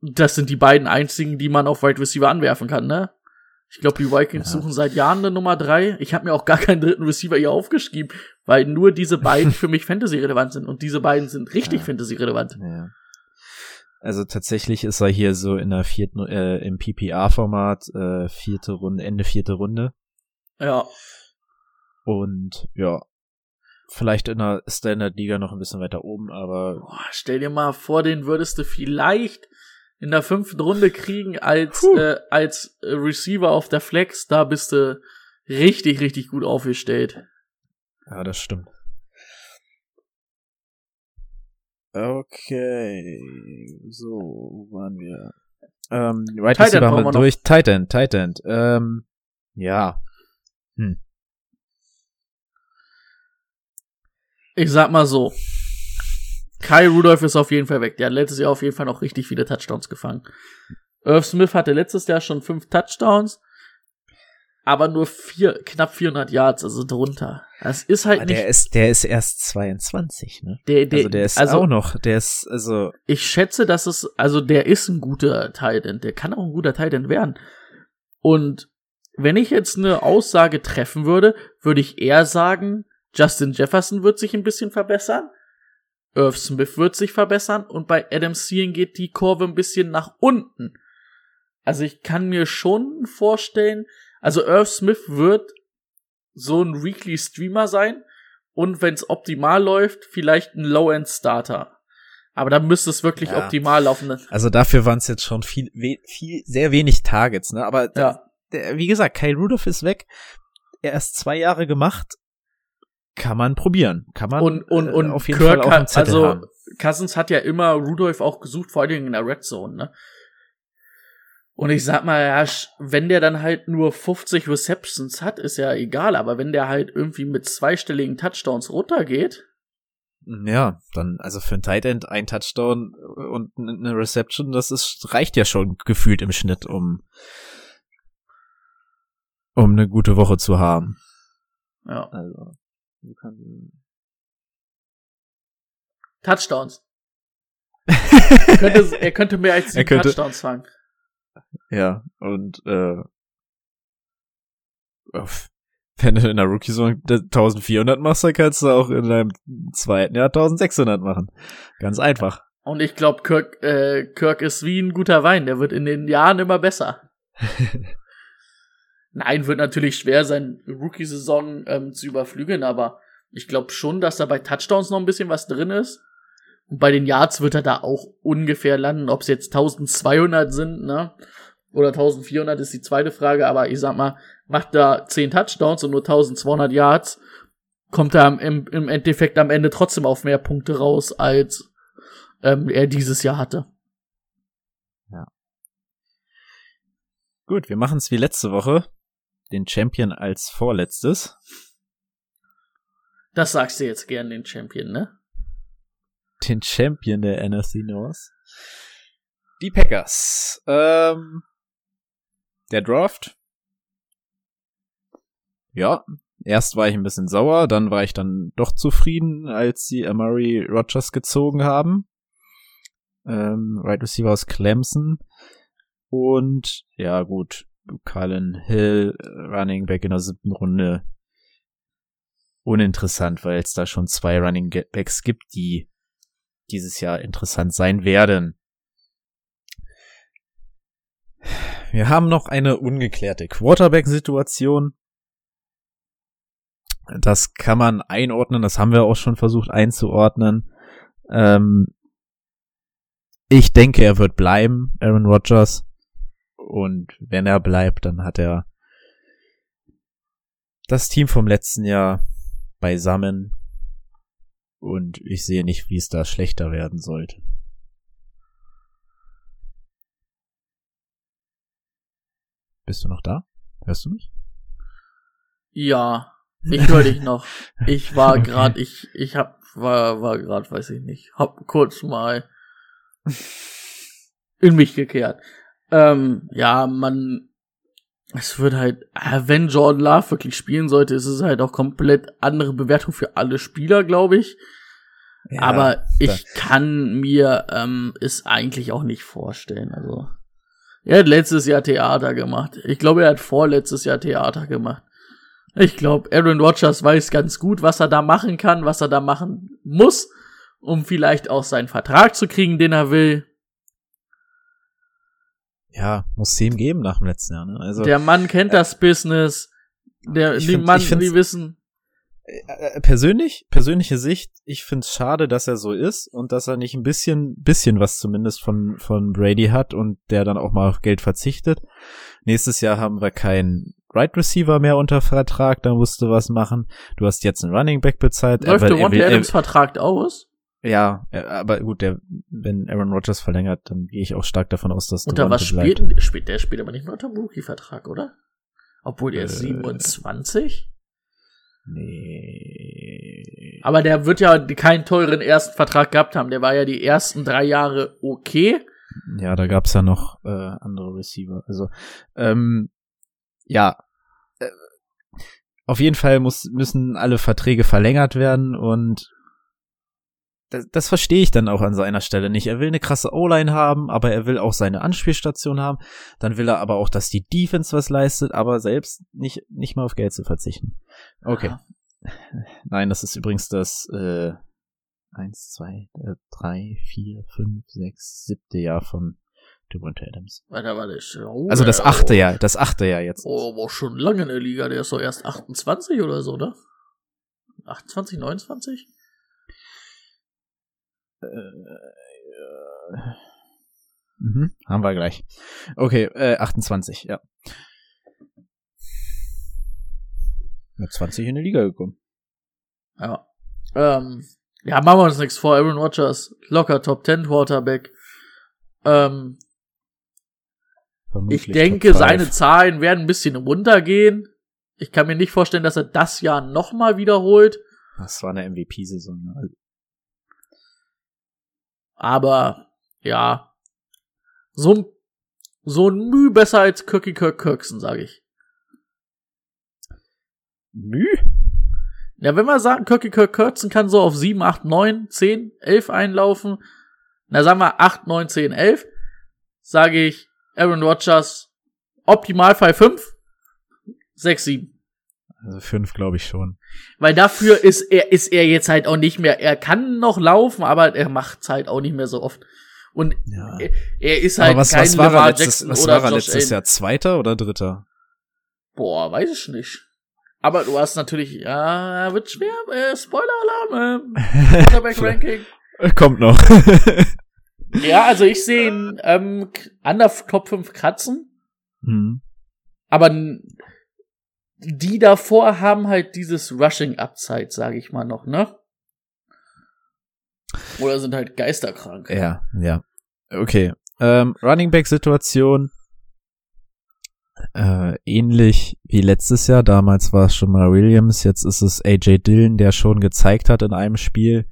[SPEAKER 6] das sind die beiden einzigen, die man auf Wide Receiver anwerfen kann, ne? Ich glaube, die Vikings
[SPEAKER 5] Ja.
[SPEAKER 6] suchen seit Jahren eine Nummer drei. Ich habe mir auch gar keinen dritten Receiver hier aufgeschrieben, weil nur diese beiden für mich Fantasy-relevant sind. Und diese beiden sind richtig
[SPEAKER 5] Ja.
[SPEAKER 6] Fantasy-relevant.
[SPEAKER 5] Ja. Also tatsächlich ist er hier so in der vierten, äh, im PPR-Format, äh, vierte Runde, Ende vierte Runde.
[SPEAKER 6] Ja.
[SPEAKER 5] Und ja, vielleicht in der Standard-Liga noch ein bisschen weiter oben, aber
[SPEAKER 6] Boah, stell dir mal vor, den würdest du vielleicht in der fünften Runde kriegen als,
[SPEAKER 5] Puh.
[SPEAKER 6] äh, als äh, Receiver auf der Flex. Da bist du richtig, richtig gut aufgestellt.
[SPEAKER 5] ja, das stimmt. Okay, so, wo waren wir? Ähm, Right Receiver haben wir
[SPEAKER 6] noch.
[SPEAKER 5] durch. Tight End, Tight End. Ähm, ja,
[SPEAKER 6] Ich sag mal so. Kai Rudolph ist auf jeden Fall weg. Der hat letztes Jahr auf jeden Fall noch richtig viele Touchdowns gefangen. Irv Smith hatte letztes Jahr schon fünf Touchdowns, aber nur vier, knapp 400 Yards, also drunter. Das ist halt
[SPEAKER 5] aber
[SPEAKER 6] nicht
[SPEAKER 5] der ist, der ist erst 22, ne?
[SPEAKER 6] der, der,
[SPEAKER 5] Also der ist
[SPEAKER 6] also
[SPEAKER 5] auch noch, der ist, also,
[SPEAKER 6] ich schätze, dass es, also der ist ein guter Tight End. Der kann auch ein guter Tight End werden. Und wenn ich jetzt eine Aussage treffen würde, würde ich eher sagen, Justin Jefferson wird sich ein bisschen verbessern. Irv Smith wird sich verbessern und bei Adam Thielen geht die Kurve ein bisschen nach unten. Also ich kann mir schon vorstellen, also Irv Smith wird so ein Weekly Streamer sein und wenn es optimal läuft, vielleicht ein Low-End Starter. Aber da müsste es wirklich
[SPEAKER 5] Ja.
[SPEAKER 6] optimal laufen.
[SPEAKER 5] also dafür waren es jetzt schon viel, viel, sehr wenig Targets, ne? Aber
[SPEAKER 6] Ja.
[SPEAKER 5] der, wie gesagt, Kyle Rudolph ist weg. Er ist zwei Jahre gemacht. Kann man probieren. Kann man
[SPEAKER 6] Und, und,
[SPEAKER 5] äh,
[SPEAKER 6] und
[SPEAKER 5] auf jeden
[SPEAKER 6] Kirk
[SPEAKER 5] Fall auch einen Zettel
[SPEAKER 6] also
[SPEAKER 5] haben.
[SPEAKER 6] Cousins hat ja immer Rudolph auch gesucht, vor allen Dingen in der Red Zone, ne? Und ich sag mal, ja, wenn der dann halt nur 50 Receptions hat, ist ja egal, aber wenn der halt irgendwie mit zweistelligen Touchdowns runtergeht,
[SPEAKER 5] Ja, dann, also für ein Tight End ein Touchdown und eine Reception, das ist, reicht ja schon gefühlt im Schnitt, um, um eine gute Woche zu haben.
[SPEAKER 6] ja,
[SPEAKER 5] Also, du kannst,
[SPEAKER 6] Touchdowns. er, könnte, er könnte mehr als sieben Touchdowns fangen.
[SPEAKER 5] Ja, und, äh. Wenn du in der Rookie-Saison 1400 machst, dann kannst du auch in deinem zweiten Jahr 1600 machen. Ganz einfach.
[SPEAKER 6] Und ich glaube, Kirk, äh, Kirk ist wie ein guter Wein. Der wird in den Jahren immer besser. Nein, wird natürlich schwer sein, Rookie-Saison ähm, zu überflügeln, aber ich glaube schon, dass da bei Touchdowns noch ein bisschen was drin ist. Und bei den Yards wird er da auch ungefähr landen. Ob es jetzt 1200 sind, ne? Oder 1400 ist die zweite Frage, aber ich sag mal, macht da 10 Touchdowns und nur 1200 Yards, kommt er im, im Endeffekt am Ende trotzdem auf mehr Punkte raus, als ähm, er dieses Jahr hatte.
[SPEAKER 5] Ja. Gut, wir machen es wie letzte Woche. Den Champion als vorletztes.
[SPEAKER 6] Das sagst du jetzt gern, den Champion, ne?
[SPEAKER 5] Den Champion der NFC North. Die Packers. Ähm, der Draft. Ja, erst war ich ein bisschen sauer, dann war ich dann doch zufrieden, als sie Amari Rogers gezogen haben. Ähm, right Receiver aus Clemson. Und ja, gut, Cullen Hill, Running Back in der siebten Runde. Uninteressant, weil es da schon zwei Running Backs gibt, die dieses Jahr interessant sein werden. Wir haben noch eine ungeklärte Quarterback-Situation. Das kann man einordnen, das haben wir auch schon versucht einzuordnen. Ähm, ich denke, er wird bleiben, Aaron Rodgers. Und wenn er bleibt, dann hat er das Team vom letzten Jahr beisammen. Und ich sehe nicht, wie es da schlechter werden sollte. Bist du noch da? Hörst du mich?
[SPEAKER 6] Ja, ich höre dich noch. Ich war okay. gerade, ich, ich hab, war, war gerade, weiß ich nicht, hab kurz mal in mich gekehrt. Ähm, ja, man, es wird halt, äh, wenn Jordan Love wirklich spielen sollte, ist es halt auch komplett andere Bewertung für alle Spieler, glaube ich. Ja, Aber ich kann mir ähm, es eigentlich auch nicht vorstellen. Also, er hat letztes Jahr Theater gemacht. Ich glaube, er hat vorletztes Jahr Theater gemacht. Ich glaube, Aaron Rodgers weiß ganz gut, was er da machen kann, was er da machen muss, um vielleicht auch seinen Vertrag zu kriegen, den er will
[SPEAKER 5] ja, muss es ihm geben nach dem letzten Jahr. Ne? Also,
[SPEAKER 6] der Mann kennt äh, das Business. Der, die Mann, die wissen.
[SPEAKER 5] Äh, äh, persönlich, persönliche Sicht, ich find's schade, dass er so ist und dass er nicht ein bisschen, bisschen was zumindest von, von Brady hat und der dann auch mal auf Geld verzichtet. Nächstes Jahr haben wir keinen Right Receiver mehr unter Vertrag, da musst du was machen. Du hast jetzt einen Running Back bezahlt.
[SPEAKER 6] Läuft der Monty Adams Vertrag aus?
[SPEAKER 5] Ja, aber gut, der, wenn Aaron Rodgers verlängert, dann gehe ich auch stark davon aus, dass
[SPEAKER 6] Unter was spielt, spielt der spielt aber nicht mehr unter dem Rookie-Vertrag, oder? Obwohl der äh, ist 27?
[SPEAKER 5] Nee.
[SPEAKER 6] Aber der wird ja keinen teuren ersten Vertrag gehabt haben. Der war ja die ersten drei Jahre okay.
[SPEAKER 5] Ja, da gab's ja noch äh, andere Receiver. Also, ähm, ja. Äh, auf jeden Fall muss, müssen alle Verträge verlängert werden und das, das verstehe ich dann auch an seiner Stelle nicht. Er will eine krasse O-Line haben, aber er will auch seine Anspielstation haben. Dann will er aber auch, dass die Defense was leistet, aber selbst nicht, nicht mal auf Geld zu verzichten. Okay. Aha. Nein, das ist übrigens das äh, eins, zwei, äh, drei, vier, fünf, sechs, siebte Jahr von Devonta Adams.
[SPEAKER 6] Warte, warte,
[SPEAKER 5] oh, also das achte oh. Jahr, das achte Jahr jetzt.
[SPEAKER 6] Oh, war schon lange in der Liga. Der ist doch erst 28 oder so, ne? 28, 29?
[SPEAKER 5] Mhm, haben wir gleich. Okay, äh, 28, ja. Mit 20 in die Liga gekommen.
[SPEAKER 6] Ja. Ähm, ja, machen wir uns nichts vor. Aaron Rodgers, locker Top 10 Quarterback. Ähm, ich denke, seine Zahlen werden ein bisschen runtergehen. Ich kann mir nicht vorstellen, dass er das Jahr nochmal wiederholt.
[SPEAKER 5] Das war eine MVP-Saison.
[SPEAKER 6] Aber ja, so, so ein Müh besser als Kirky Kirk Kirksen, sage ich.
[SPEAKER 5] Müh?
[SPEAKER 6] Ja, wenn wir sagen, Kirky Kirk Kirksen kann so auf 7, 8, 9, 10, 11 einlaufen, na sagen wir 8, 9, 10, 11, sage ich Aaron Rodgers Optimalfall 5, 6, 7.
[SPEAKER 5] Also fünf glaube ich schon.
[SPEAKER 6] Weil dafür ist er, ist er jetzt halt auch nicht mehr, er kann noch laufen, aber er macht's halt auch nicht mehr so oft. Und
[SPEAKER 5] Ja.
[SPEAKER 6] er, er ist halt
[SPEAKER 5] Aber was,
[SPEAKER 6] kein
[SPEAKER 5] was war er
[SPEAKER 6] Lamar
[SPEAKER 5] letztes,
[SPEAKER 6] Jackson
[SPEAKER 5] was
[SPEAKER 6] oder
[SPEAKER 5] war er letztes. Jahr? Zweiter oder dritter?
[SPEAKER 6] Boah, weiß ich nicht. Aber du hast natürlich, ja, wird schwer, äh, Spoiler-Alarm, äh, Quarterback-Ranking.
[SPEAKER 5] Kommt noch.
[SPEAKER 6] Ja, also ich sehe ihn ähm, an der Top 5 kratzen,
[SPEAKER 5] hm.
[SPEAKER 6] aber die davor haben halt dieses Rushing-Upside, sage ich mal noch, ne? Oder sind halt geisterkrank.
[SPEAKER 5] Ja, ja. Okay. Ähm, Running Back Situation. Äh, ähnlich wie letztes Jahr. Damals war es schon mal Williams. Jetzt ist es AJ Dillon, der schon gezeigt hat in einem Spiel,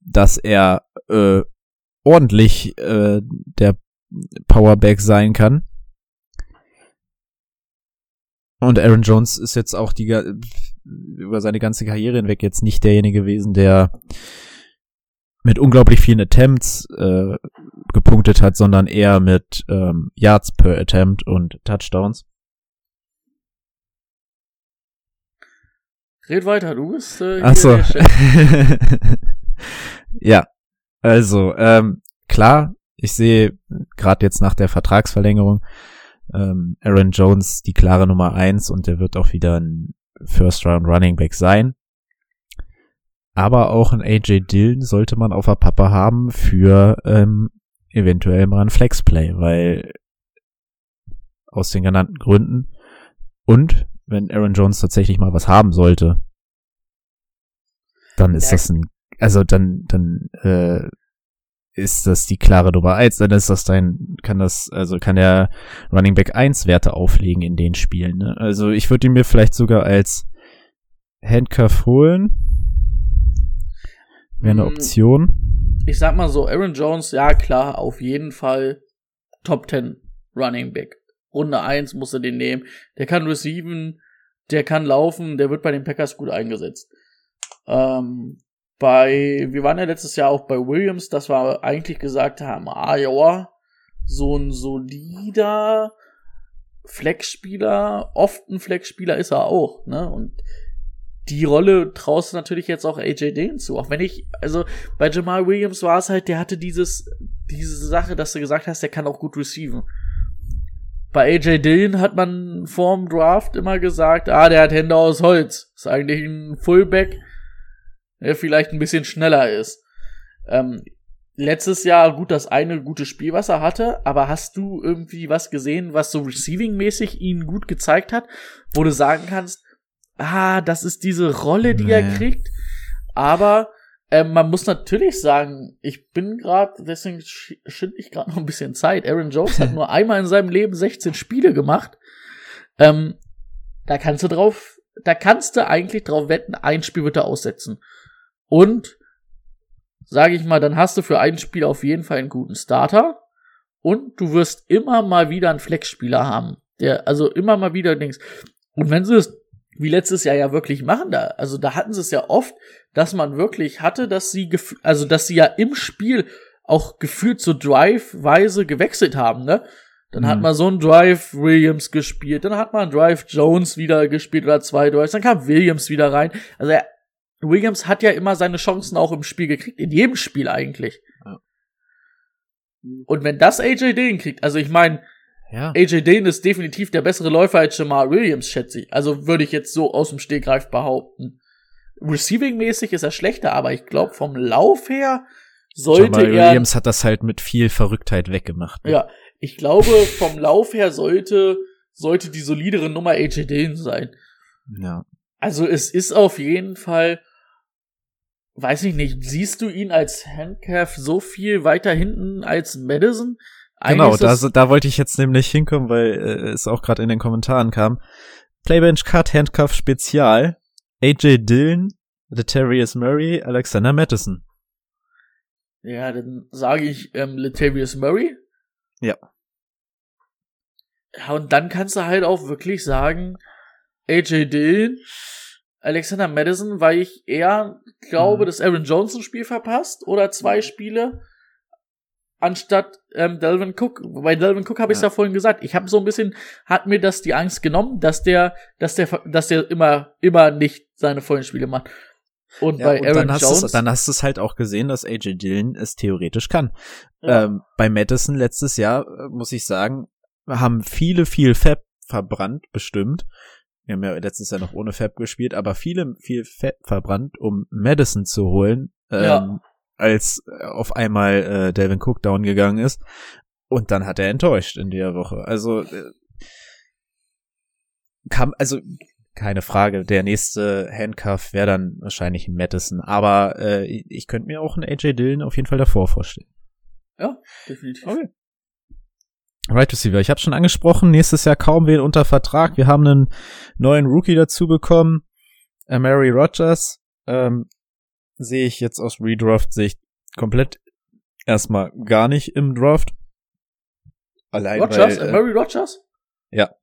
[SPEAKER 5] dass er äh, ordentlich äh, der Powerback sein kann. Und Aaron Jones ist jetzt auch die über seine ganze Karriere hinweg jetzt nicht derjenige gewesen, der mit unglaublich vielen Attempts äh, gepunktet hat, sondern eher mit ähm, Yards per Attempt und Touchdowns.
[SPEAKER 6] Red weiter, du bist äh,
[SPEAKER 5] Ach so. ja, also ähm, klar, ich sehe gerade jetzt nach der Vertragsverlängerung ähm, Aaron Jones die klare Nummer eins und der wird auch wieder ein First Round Running Back sein. Aber auch ein AJ Dillon sollte man auf der Pappe haben für ähm, eventuell mal ein Flexplay, weil aus den genannten Gründen und wenn Aaron Jones tatsächlich mal was haben sollte, dann ist
[SPEAKER 6] Ja.
[SPEAKER 5] das ein, also dann, dann äh, ist das die klare Nummer eins, dann ist das dein, kann das, also kann der Running Back 1 Werte auflegen in den Spielen. Ne? Also ich würde ihn mir vielleicht sogar als Handcuff holen. Wäre eine
[SPEAKER 6] Mm.
[SPEAKER 5] Option.
[SPEAKER 6] Ich sag mal so, Aaron Jones, ja klar, auf jeden Fall Top 10 Running Back. Runde 1 musst du den nehmen. Der kann receiven, der kann laufen, der wird bei den Packers gut eingesetzt. Ähm, bei, wir waren ja letztes Jahr auch bei Williams, dass wir eigentlich gesagt haben, ah ja, so ein solider Flexspieler, oft ein Flexspieler ist er auch, ne? Und die Rolle traust du natürlich jetzt auch AJ Dillon zu. Auch wenn ich, also bei Jamal Williams war es halt, der hatte dieses, diese Sache, dass du gesagt hast, der kann auch gut receiven. Bei AJ Dillon hat man vorm Draft immer gesagt, ah, der hat Hände aus Holz. Ist eigentlich ein Fullback, der vielleicht ein bisschen schneller ist. Ähm, letztes Jahr gut das eine gute Spiel, was er hatte, aber hast du irgendwie was gesehen, was so receiving-mäßig ihn gut gezeigt hat, wo du sagen kannst, ah, das ist diese Rolle, die er
[SPEAKER 5] Nee.
[SPEAKER 6] kriegt. Aber ähm, man muss natürlich sagen, ich bin gerade, deswegen sch- schind ich gerade noch ein bisschen Zeit. Aaron Jones hat nur einmal in seinem Leben 16 Spiele gemacht. Ähm, da kannst du drauf, da kannst du eigentlich drauf wetten, ein Spiel wird er aussetzen. Und sage ich mal, dann hast du für ein Spiel auf jeden Fall einen guten Starter und du wirst immer mal wieder einen Flexspieler haben, der also immer mal wieder denkst. Und wenn sie es wie letztes Jahr ja wirklich machen da, also da hatten sie es ja oft, dass man wirklich hatte, dass sie also dass sie ja im Spiel auch gefühlt so Drive-weise gewechselt haben, ne? Dann hat
[SPEAKER 5] Mhm.
[SPEAKER 6] man so einen Drive Williams gespielt, dann hat man einen Drive Jones wieder gespielt oder zwei Drives, dann kam Williams wieder rein. Also er, Williams hat ja immer seine Chancen auch im Spiel gekriegt, in jedem Spiel eigentlich.
[SPEAKER 5] Ja.
[SPEAKER 6] Und wenn das AJ Dillon kriegt, also ich meine,
[SPEAKER 5] Ja.
[SPEAKER 6] AJ Dillon ist definitiv der bessere Läufer als Jamal Williams, schätze ich. Also würde ich jetzt so aus dem Stegreif behaupten. Receiving-mäßig ist er schlechter, aber ich glaube vom Lauf her sollte
[SPEAKER 5] Jamal
[SPEAKER 6] er.
[SPEAKER 5] Williams hat das halt mit viel Verrücktheit weggemacht. ne?
[SPEAKER 6] Ja, ich glaube vom Lauf her sollte sollte die solidere Nummer AJ Dillon sein.
[SPEAKER 5] ja.
[SPEAKER 6] Also es ist auf jeden Fall, weiß ich nicht, siehst du ihn als Handcuff so viel weiter hinten als Madison? Eigentlich
[SPEAKER 5] Genau, da, da wollte ich jetzt nämlich hinkommen, weil äh, es auch gerade in den Kommentaren kam. Playbench Cut Handcuff Spezial. AJ Dillon, Letarius Murray, Alexander Madison.
[SPEAKER 6] Ja, dann sage ich ähm, Latavius Murray.
[SPEAKER 5] Ja.
[SPEAKER 6] Ja, und dann kannst du halt auch wirklich sagen, AJ Dillon, Alexander Madison, weil ich eher glaube,
[SPEAKER 5] Mhm.
[SPEAKER 6] dass Aaron Jones ein Spiel verpasst oder zwei Spiele. anstatt ähm, Delvin Cook. Bei Delvin Cook habe ich ja. ja vorhin gesagt. Ich habe so ein bisschen, hat mir das die Angst genommen, dass der, dass der, dass der immer, immer nicht seine vollen Spiele macht. Und ja, bei Aaron
[SPEAKER 5] dann
[SPEAKER 6] Jones.
[SPEAKER 5] Hast dann hast du es halt auch gesehen, dass AJ Dillon es theoretisch kann. Ja. Ähm, bei Madison letztes Jahr, äh, muss ich sagen, haben viele viel Fab verbrannt, bestimmt. Wir haben ja letztes Jahr noch ohne Fab gespielt, aber viele viel Fab verbrannt, um Madison zu holen. Ähm, ja als äh, auf einmal äh, Delvin Cook down gegangen ist. Und dann hat er enttäuscht in der Woche. Also äh, kam, also keine Frage, der nächste Handcuff wäre dann wahrscheinlich ein Madison, aber äh, ich könnte mir auch einen AJ Dillon auf jeden Fall davor vorstellen.
[SPEAKER 6] Ja, definitiv. Okay.
[SPEAKER 5] Right Receiver, ich habe schon angesprochen, nächstes Jahr kaum wen unter Vertrag. Wir haben einen neuen Rookie dazu bekommen, Mary Rogers. Ähm, sehe ich jetzt aus Redraft-Sicht komplett erstmal gar nicht im Draft.
[SPEAKER 6] Allein Rogers? Weil, äh, Murray Rogers?
[SPEAKER 5] Ja.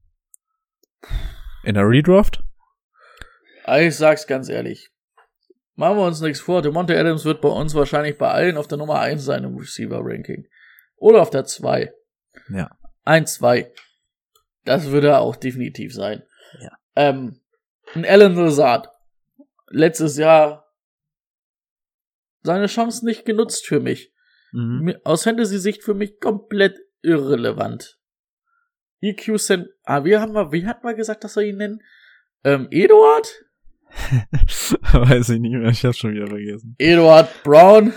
[SPEAKER 5] In der Redraft?
[SPEAKER 6] Ich sag's ganz ehrlich. Machen wir uns nichts vor. DeMonte Adams wird bei uns wahrscheinlich bei allen auf der Nummer 1 sein im Receiver-Ranking. Oder auf der 2.
[SPEAKER 5] Ja.
[SPEAKER 6] 1, 2. Das würde er auch definitiv sein.
[SPEAKER 5] Ja.
[SPEAKER 6] Ähm, ein Alan Lazard. Letztes Jahr seine Chance nicht genutzt für mich. Mhm. Aus Fantasy-Sicht für mich komplett irrelevant. EQ Cent, ah, wie haben wir, wie hat man gesagt, dass wir ihn nennen? Ähm, Eduard?
[SPEAKER 5] Weiß ich nicht mehr, ich hab's schon wieder vergessen.
[SPEAKER 6] Eduard Brown,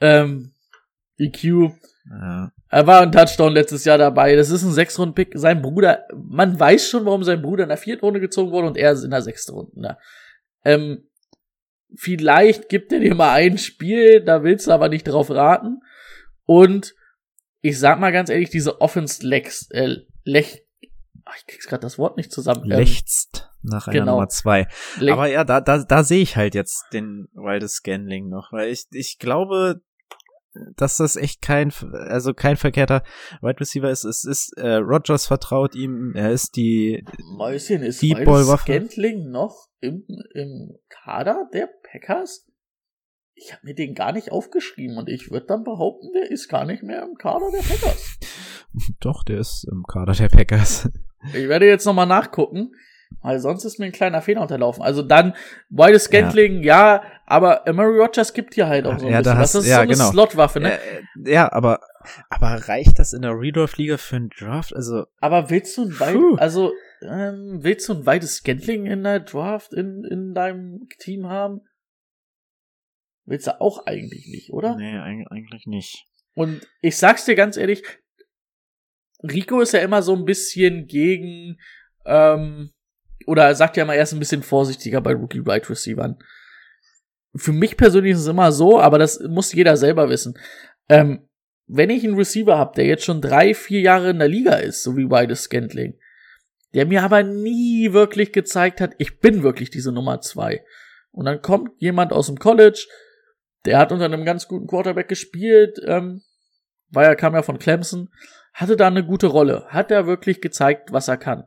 [SPEAKER 6] ähm, EQ.
[SPEAKER 5] Ja.
[SPEAKER 6] Er war ein Touchdown letztes Jahr dabei. Das ist ein Sechs-Runden-Pick. Sein Bruder, man weiß schon, warum sein Bruder in der vierten Runde gezogen wurde und er ist in der sechsten Runde. Ne? Ähm, vielleicht gibt er dir mal ein Spiel, da willst du aber nicht drauf raten. Und ich sag mal ganz ehrlich, diese Offense Lex, äh, Lech, ach, ich krieg's gerade das Wort nicht zusammen.
[SPEAKER 5] Ähm, Lechzt nach einer genau. Nummer zwei. Lech aber ja, da, da, da sehe ich halt jetzt den Wildes Scanling noch, weil ich, ich glaube, dass das echt kein, also kein verkehrter Wide Receiver ist. Es ist, äh, Rogers vertraut ihm, er ist die
[SPEAKER 6] Mäuschen, ist Wildes Scantling noch im, im Kader der Packers? Ich habe mir den gar nicht aufgeschrieben und ich würde dann behaupten, der ist gar nicht mehr im Kader der Packers.
[SPEAKER 5] Doch, der ist im Kader der Packers.
[SPEAKER 6] Ich werde jetzt nochmal nachgucken, weil sonst ist mir ein kleiner Fehler unterlaufen. Also dann, Wilde Scantling, ja. ja, aber Murray Rogers gibt hier halt auch so ein
[SPEAKER 5] ja,
[SPEAKER 6] bisschen.
[SPEAKER 5] Da hast,
[SPEAKER 6] das ist
[SPEAKER 5] ja,
[SPEAKER 6] so eine
[SPEAKER 5] genau.
[SPEAKER 6] Slotwaffe, ne?
[SPEAKER 5] Ja, ja, aber, aber reicht das in der Redraft-Liga für einen Draft? Also.
[SPEAKER 6] Aber willst du ein Wild, also, ähm, willst du ein weites Scantling in der Draft in, in deinem Team haben? Willst du auch eigentlich nicht, oder?
[SPEAKER 5] Nee, eigentlich nicht.
[SPEAKER 6] Und ich sag's dir ganz ehrlich, Rico ist ja immer so ein bisschen gegen, ähm, oder sagt ja immer erst ein bisschen vorsichtiger bei Rookie Wide Receivern. Für mich persönlich ist es immer so, aber das muss jeder selber wissen. Ähm, wenn ich einen Receiver habe, der jetzt schon drei, vier Jahre in der Liga ist, so wie White Scantling, der mir aber nie wirklich gezeigt hat, ich bin wirklich diese Nummer zwei. Und dann kommt jemand aus dem College, der hat unter einem ganz guten Quarterback gespielt, ähm, weil er kam ja von Clemson, hatte da eine gute Rolle, hat er wirklich gezeigt, was er kann.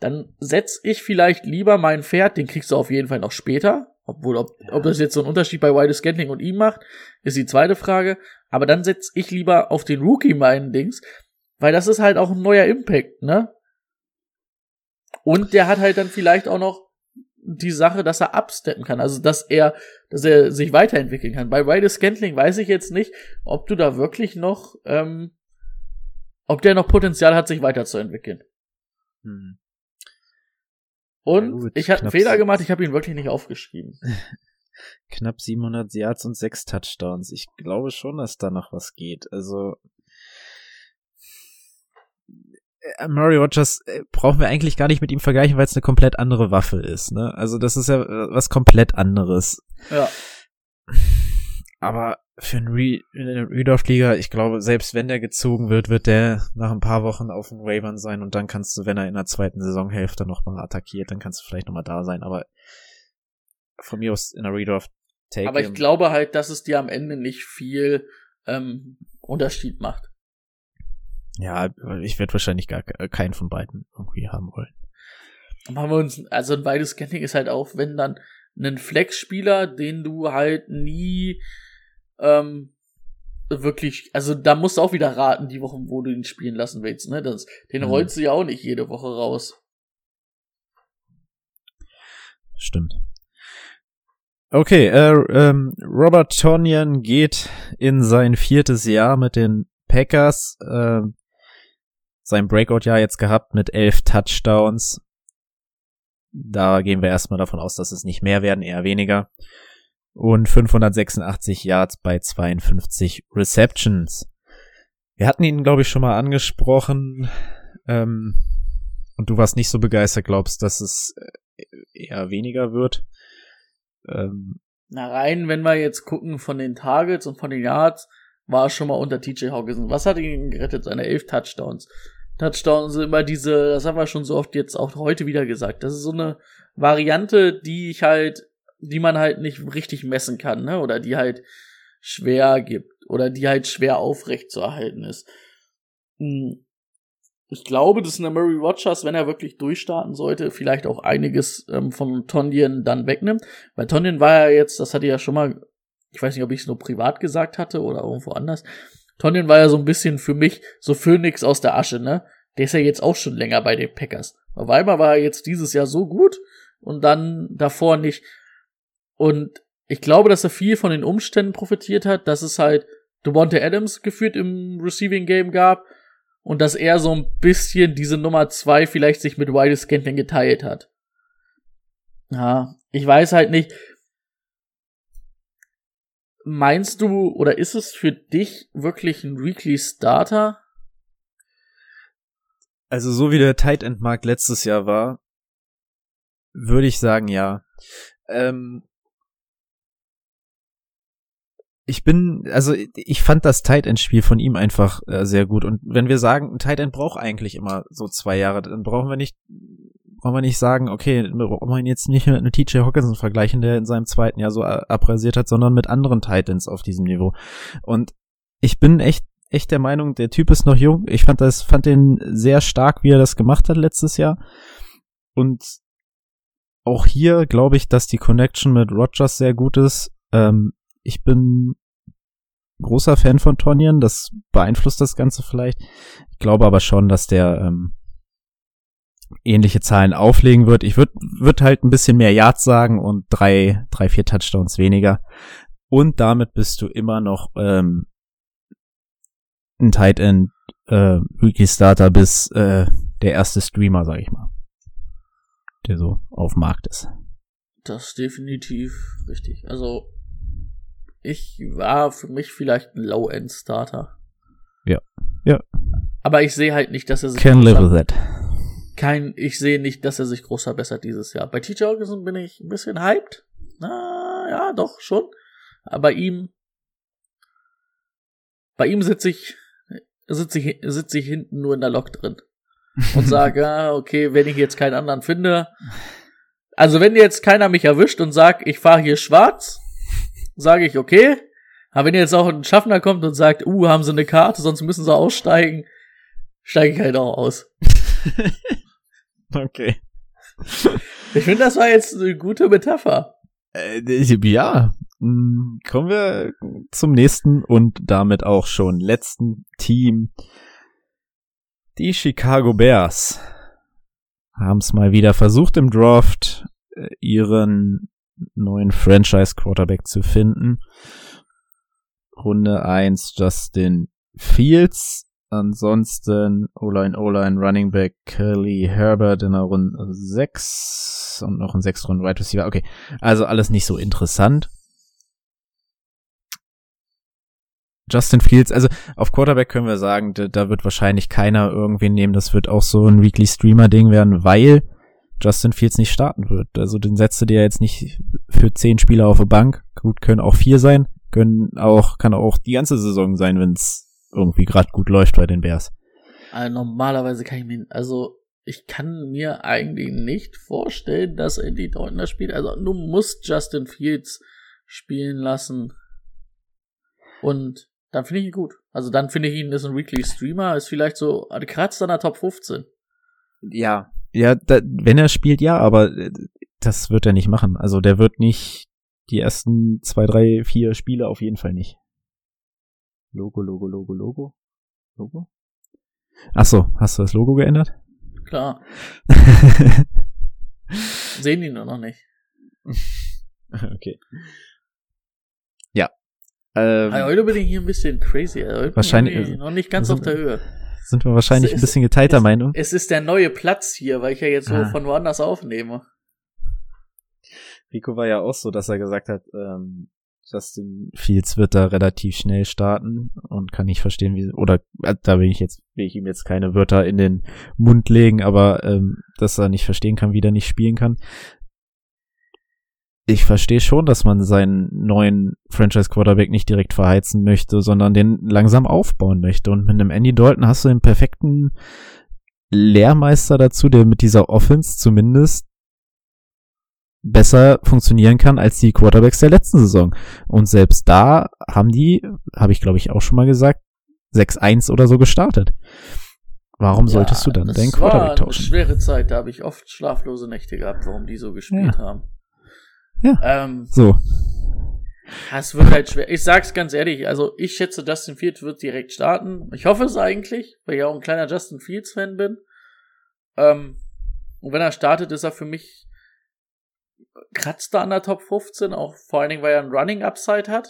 [SPEAKER 6] Dann setz ich vielleicht lieber mein Pferd, den kriegst du auf jeden Fall noch später, obwohl, ob, ja. ob das jetzt so einen Unterschied bei White Scantling und ihm macht, ist die zweite Frage. Aber dann setz ich lieber auf den Rookie meinen Dings, weil das ist halt auch ein neuer Impact, ne? Und der hat halt dann vielleicht auch noch die Sache, dass er absteppen kann, also dass er, dass er sich weiterentwickeln kann. Bei Wilde Scantling weiß ich jetzt nicht, ob du da wirklich noch, ähm, ob der noch Potenzial hat, sich weiterzuentwickeln. Hm. Und ja, ich hatte einen Fehler gemacht, ich habe ihn wirklich nicht aufgeschrieben.
[SPEAKER 5] knapp 700 Yards und sechs Touchdowns. Ich glaube schon, dass da noch was geht. Also äh, Murray Rogers äh, brauchen wir eigentlich gar nicht mit ihm vergleichen, weil es eine komplett andere Waffe ist. Ne? Also das ist ja äh, was komplett anderes.
[SPEAKER 6] Ja.
[SPEAKER 5] Aber für einen Re Redorf-Liga, ich glaube, selbst wenn der gezogen wird, wird der nach ein paar Wochen auf dem Waivern sein und dann kannst du, wenn er in der zweiten Saisonhälfte nochmal attackiert, dann kannst du vielleicht nochmal da sein. Aber von mir aus in der Redraft
[SPEAKER 6] take Aber ich glaube halt, dass es dir am Ende nicht viel ähm, Unterschied macht.
[SPEAKER 5] Ja, ich werde wahrscheinlich gar keinen von beiden irgendwie haben wollen.
[SPEAKER 6] Machen wir uns, also ein beides Scanning ist halt auch, wenn dann ein Flex-Spieler, den du halt nie ähm, wirklich, also da musst du auch wieder raten, die Wochen, wo du ihn spielen lassen willst, ne? Das, den
[SPEAKER 5] Mhm.
[SPEAKER 6] rollst du ja auch nicht jede Woche raus.
[SPEAKER 5] Stimmt. Okay, äh, ähm, Robert Tonyan geht in sein viertes Jahr mit den Packers. Äh, sein Breakout-Jahr jetzt gehabt mit elf Touchdowns. Da gehen wir erstmal davon aus, dass es nicht mehr werden, eher weniger. Und 586 Yards bei 52 Receptions. Wir hatten ihn, glaube ich, schon mal angesprochen. Ähm, und du warst nicht so begeistert, glaubst, dass es äh, eher weniger wird. Ähm,
[SPEAKER 6] Na rein, wenn wir jetzt gucken von den Targets und von den Yards, war schon mal unter TJ Hawkinson. Was hat ihn gerettet? Seine elf Touchdowns. Touchdowns sind immer diese, das haben wir schon so oft jetzt auch heute wieder gesagt. Das ist so eine Variante, die ich halt, die man halt nicht richtig messen kann, ne? Oder die halt schwer gibt. Oder die halt schwer aufrecht zu erhalten ist. Hm. Ich glaube, dass eine Murray Rogers, wenn er wirklich durchstarten sollte, vielleicht auch einiges ähm, von Tonyan dann wegnimmt. Weil Tonyan war ja jetzt, das hatte ja schon mal, ich weiß nicht, ob ich es nur privat gesagt hatte oder irgendwo anders. Tonyan war ja so ein bisschen für mich so Phönix aus der Asche, ne? Der ist ja jetzt auch schon länger bei den Packers. Einmal war er jetzt dieses Jahr so gut und dann davor nicht. Und ich glaube, dass er viel von den Umständen profitiert hat, dass es halt Devonta Adams geführt im Receiving Game gab und dass er so ein bisschen diese Nummer zwei vielleicht sich mit Wilde Scantling geteilt hat. Ja, ich weiß halt nicht. Meinst du oder ist es für dich wirklich ein Weekly Starter?
[SPEAKER 5] also so wie der Tight End Markt letztes Jahr war, würde ich sagen, ja. Ähm, ich bin, also ich fand das Tight End Spiel von ihm einfach äh, sehr gut. Und wenn wir sagen, ein Tight End braucht eigentlich immer so zwei Jahre, dann brauchen wir nicht, brauchen wir nicht sagen, okay, wir brauchen ihn jetzt nicht mit einem TJ Hawkinson vergleichen, der in seinem zweiten Jahr so äh, abrasiert hat, sondern mit anderen Tight Ends auf diesem Niveau. Und ich bin echt echt der Meinung, der Typ ist noch jung. Ich fand das, fand den sehr stark, wie er das gemacht hat letztes Jahr. Und auch hier glaube ich, dass die Connection mit Rogers sehr gut ist. Ähm, ich bin großer Fan von Tonyan, das beeinflusst das Ganze vielleicht. Ich glaube aber schon, dass der ähm, ähnliche Zahlen auflegen wird. Ich würde würd halt ein bisschen mehr Yards sagen und drei, drei, vier Touchdowns weniger. Und damit bist du immer noch ähm, ein Tight End äh, Weekly Starter bis äh, der erste Streamer, sag ich mal, der so auf Markt ist.
[SPEAKER 6] Das ist definitiv richtig. Also, ich war für mich vielleicht ein Low-End-Starter.
[SPEAKER 5] Ja. Ja.
[SPEAKER 6] Aber ich sehe halt nicht, dass er sich
[SPEAKER 5] Can live
[SPEAKER 6] groß
[SPEAKER 5] with that.
[SPEAKER 6] kein, ich sehe nicht, dass er sich groß verbessert dieses Jahr. Bei TJ Hawkinson bin ich ein bisschen hyped. Na, ja, doch, schon. Aber bei ihm, bei ihm sitze ich, sitze ich, sitze ich hinten nur in der Lok drin. Und sage, ah, okay, wenn ich jetzt keinen anderen finde. Also wenn jetzt keiner mich erwischt und sagt, ich fahre hier schwarz, sage ich, okay. Aber wenn jetzt auch ein Schaffner kommt und sagt, uh, haben sie eine Karte, sonst müssen sie aussteigen, steige ich halt auch aus.
[SPEAKER 5] Okay.
[SPEAKER 6] Ich finde, das war jetzt eine gute Metapher.
[SPEAKER 5] Äh, ja. Mm, Kommen wir zum nächsten und damit auch schon letzten Team. Die Chicago Bears haben es mal wieder versucht im Draft, äh, ihren neuen Franchise Quarterback zu finden. Runde 1 Justin Fields. Ansonsten O-Line, O-Line, Running Back Kelly Herbert in der Runde 6 und noch ein 6 Runden Wide Receiver. Okay, also alles nicht so interessant. Justin Fields, also auf Quarterback können wir sagen, da, da wird wahrscheinlich keiner irgendwen nehmen. Das wird auch so ein Weekly Streamer-Ding werden, weil Justin Fields nicht starten wird. Also den setzt du dir jetzt nicht für zehn Spieler auf der Bank. Gut, können auch vier sein, können auch, kann auch die ganze Saison sein, wenn es irgendwie gerade gut läuft bei den Bears.
[SPEAKER 6] Also normalerweise kann ich mir, also ich kann mir eigentlich nicht vorstellen, dass Andy Dalton das spielt. Also du musst Justin Fields spielen lassen. Und dann finde ich ihn gut. Also dann finde ich ihn ist ein Weekly Streamer, ist vielleicht so, kratzt an der Top 15.
[SPEAKER 5] Ja. Ja, da, wenn er spielt, ja, aber äh, das wird er nicht machen. Also der wird nicht die ersten zwei, drei, vier Spiele auf jeden Fall nicht. Logo, Logo, Logo, Logo. Logo? Ach so, hast du das Logo geändert?
[SPEAKER 6] Klar. Sehen die nur noch nicht.
[SPEAKER 5] okay. Ja. Ähm,
[SPEAKER 6] Also heute bin ich hier ein bisschen crazy. Also heute
[SPEAKER 5] Wahrscheinlich-
[SPEAKER 6] noch nicht ganz
[SPEAKER 5] sind-
[SPEAKER 6] auf der Höhe.
[SPEAKER 5] Sind wir wahrscheinlich
[SPEAKER 6] es-
[SPEAKER 5] ein bisschen geteilter
[SPEAKER 6] es-
[SPEAKER 5] Meinung.
[SPEAKER 6] Es ist der neue Platz hier, weil ich ja jetzt so
[SPEAKER 5] Ah.
[SPEAKER 6] von woanders aufnehme.
[SPEAKER 5] Rico war ja auch so, dass er gesagt hat, ähm, Justin Fields wird da relativ schnell starten und kann nicht verstehen, wie, oder äh, da will ich jetzt, will ich ihm jetzt keine Wörter in den Mund legen, aber ähm, dass er nicht verstehen kann, wie er nicht spielen kann. Ich verstehe schon, dass man seinen neuen Franchise Quarterback nicht direkt verheizen möchte, sondern den langsam aufbauen möchte. Und mit einem Andy Dalton hast du den perfekten Lehrmeister dazu, der mit dieser Offense zumindest besser funktionieren kann als die Quarterbacks der letzten Saison. Und selbst da haben die, habe ich glaube ich auch schon mal gesagt, 6-1 oder so gestartet. Warum solltest du dann
[SPEAKER 6] das
[SPEAKER 5] deinen
[SPEAKER 6] war
[SPEAKER 5] Quarterback
[SPEAKER 6] eine
[SPEAKER 5] tauschen?
[SPEAKER 6] schwere Zeit, da habe ich oft schlaflose Nächte gehabt, warum die so gespielt haben.
[SPEAKER 5] Ja.
[SPEAKER 6] Ähm,
[SPEAKER 5] So,
[SPEAKER 6] es wird halt schwer. Ich sag's ganz ehrlich, also ich schätze, Justin Fields wird direkt starten. Ich hoffe es eigentlich, weil ich auch ein kleiner Justin Fields Fan bin. Ähm, und wenn er startet, ist er für mich kratzt er an der Top 15, auch vor allen Dingen, weil er einen Running Upside hat.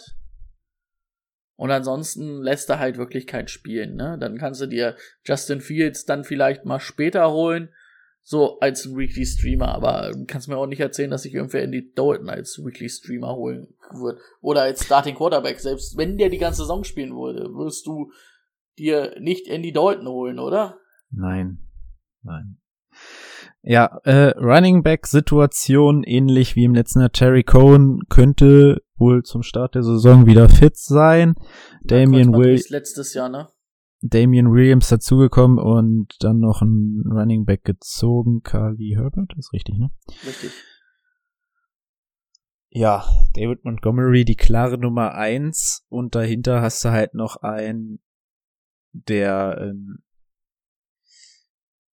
[SPEAKER 6] Und ansonsten lässt er halt wirklich kein Spielen, ne? Dann kannst du dir Justin Fields dann vielleicht mal später holen, so als Weekly Streamer, aber du kannst mir auch nicht erzählen, dass sich irgendwer Andy Dalton als Weekly Streamer holen wird. Oder als Starting Quarterback. Selbst wenn der die ganze Saison spielen würde, wirst du dir nicht Andy Dalton holen, oder?
[SPEAKER 5] nein, nein. Ja, äh, Running Back Situation ähnlich wie im letzten Jahr. Terry Cohen könnte wohl zum Start der Saison wieder fit sein. Damian, Will
[SPEAKER 6] Will letztes Jahr, ne?
[SPEAKER 5] Damian Williams dazugekommen und dann noch ein Running Back gezogen. Carly Herbert, ist richtig, ne?
[SPEAKER 6] Richtig.
[SPEAKER 5] Ja, David Montgomery, die klare Nummer eins und dahinter hast du halt noch einen, der, ähm,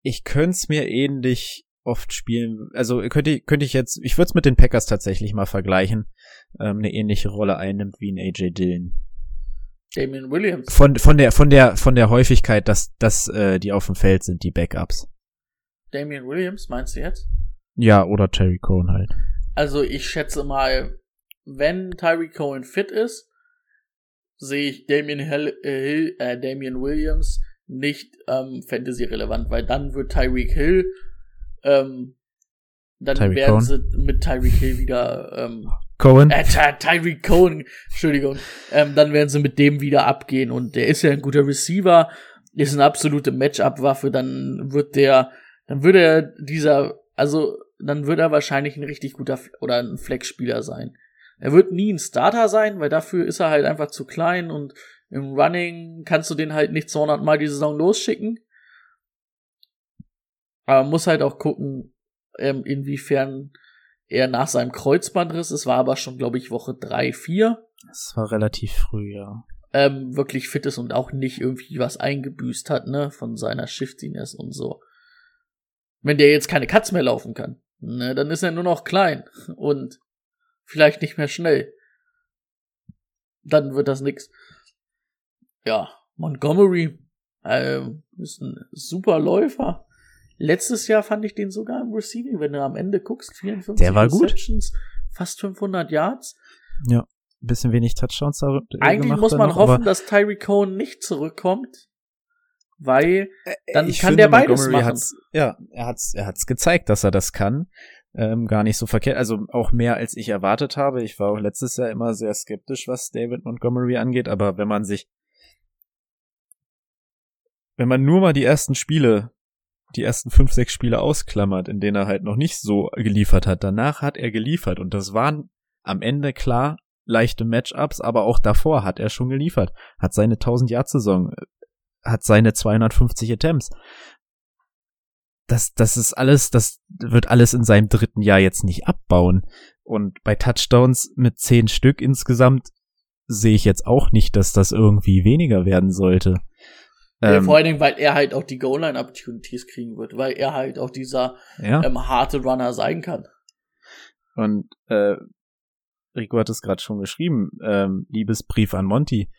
[SPEAKER 5] ich könnte es mir ähnlich oft spielen, also könnte ich, könnte ich jetzt, ich würde es mit den Packers tatsächlich mal vergleichen, ähm, eine ähnliche Rolle einnimmt wie ein AJ Dillon.
[SPEAKER 6] Damian Williams.
[SPEAKER 5] Von, von der, von der, von der Häufigkeit, dass, dass äh, die auf dem Feld sind, die Backups.
[SPEAKER 6] Damian Williams, meinst du jetzt?
[SPEAKER 5] Ja, oder Terry Cohen halt.
[SPEAKER 6] Also ich schätze mal, wenn Tyree Cohen fit ist, sehe ich Damian, Hill, äh, Hill, äh, Damian Williams nicht ähm, Fantasy-relevant, weil dann wird Tyreek Hill, ähm, dann
[SPEAKER 5] Tyreek
[SPEAKER 6] werden
[SPEAKER 5] Cohen?
[SPEAKER 6] sie mit Tyreek Hill wieder, ähm,
[SPEAKER 5] Cohen?
[SPEAKER 6] äh, Ty Tyreek Cohen, Entschuldigung, ähm, dann werden sie mit dem wieder abgehen und der ist ja ein guter Receiver, ist eine absolute Matchup-Waffe, dann wird der, dann würde er dieser, also dann wird er wahrscheinlich ein richtig guter oder ein Flex-Spieler sein. Er wird nie ein Starter sein, weil dafür ist er halt einfach zu klein und im Running kannst du den halt nicht 200 Mal die Saison losschicken. Aber muss halt auch gucken, ähm, inwiefern er nach seinem Kreuzbandriss, es war aber schon, glaube ich, Woche drei, vier,
[SPEAKER 5] Das war relativ früh, ja.
[SPEAKER 6] ähm, wirklich fit ist und auch nicht irgendwie was eingebüßt hat, ne, von seiner Shiftiness und so. Wenn der jetzt keine Cuts mehr laufen kann, ne, dann ist er nur noch klein und vielleicht nicht mehr schnell. Dann wird das nix. Ja, Montgomery ähm, ist ein super Läufer. Letztes Jahr fand ich den sogar im Receiving, wenn du am Ende guckst, 54
[SPEAKER 5] Der war gut.
[SPEAKER 6] Fast 500 Yards.
[SPEAKER 5] Ja. Ein bisschen wenig Touchdowns da äh,
[SPEAKER 6] Eigentlich muss man
[SPEAKER 5] noch,
[SPEAKER 6] hoffen, dass Tyreek Cohen nicht zurückkommt, weil dann
[SPEAKER 5] ich
[SPEAKER 6] kann
[SPEAKER 5] finde,
[SPEAKER 6] der beides
[SPEAKER 5] Montgomery
[SPEAKER 6] machen.
[SPEAKER 5] Hat's, ja, er hat's, er hat's gezeigt, dass er das kann. Ähm, gar nicht so verkehrt, also auch mehr als ich erwartet habe. Ich war auch letztes Jahr immer sehr skeptisch, was David Montgomery angeht, aber wenn man sich, wenn man nur mal die ersten Spiele, die ersten fünf, sechs Spiele ausklammert, in denen er halt noch nicht so geliefert hat, danach hat er geliefert und das waren am Ende klar leichte Matchups, aber auch davor hat er schon geliefert, hat seine 1000 Jahr Saison hat seine 250 Attempts. Das, das ist alles, das wird alles in seinem dritten Jahr jetzt nicht abbauen. Und bei Touchdowns mit zehn Stück insgesamt sehe ich jetzt auch nicht, dass das irgendwie weniger werden sollte.
[SPEAKER 6] Ja,
[SPEAKER 5] Ähm,
[SPEAKER 6] vor allen Dingen, weil er halt auch die Goal-Line-Opportunities kriegen wird, weil er halt auch dieser
[SPEAKER 5] ja.
[SPEAKER 6] ähm, harte Runner sein kann.
[SPEAKER 5] Und äh, Rico hat es gerade schon geschrieben, ähm, Liebesbrief an Monty.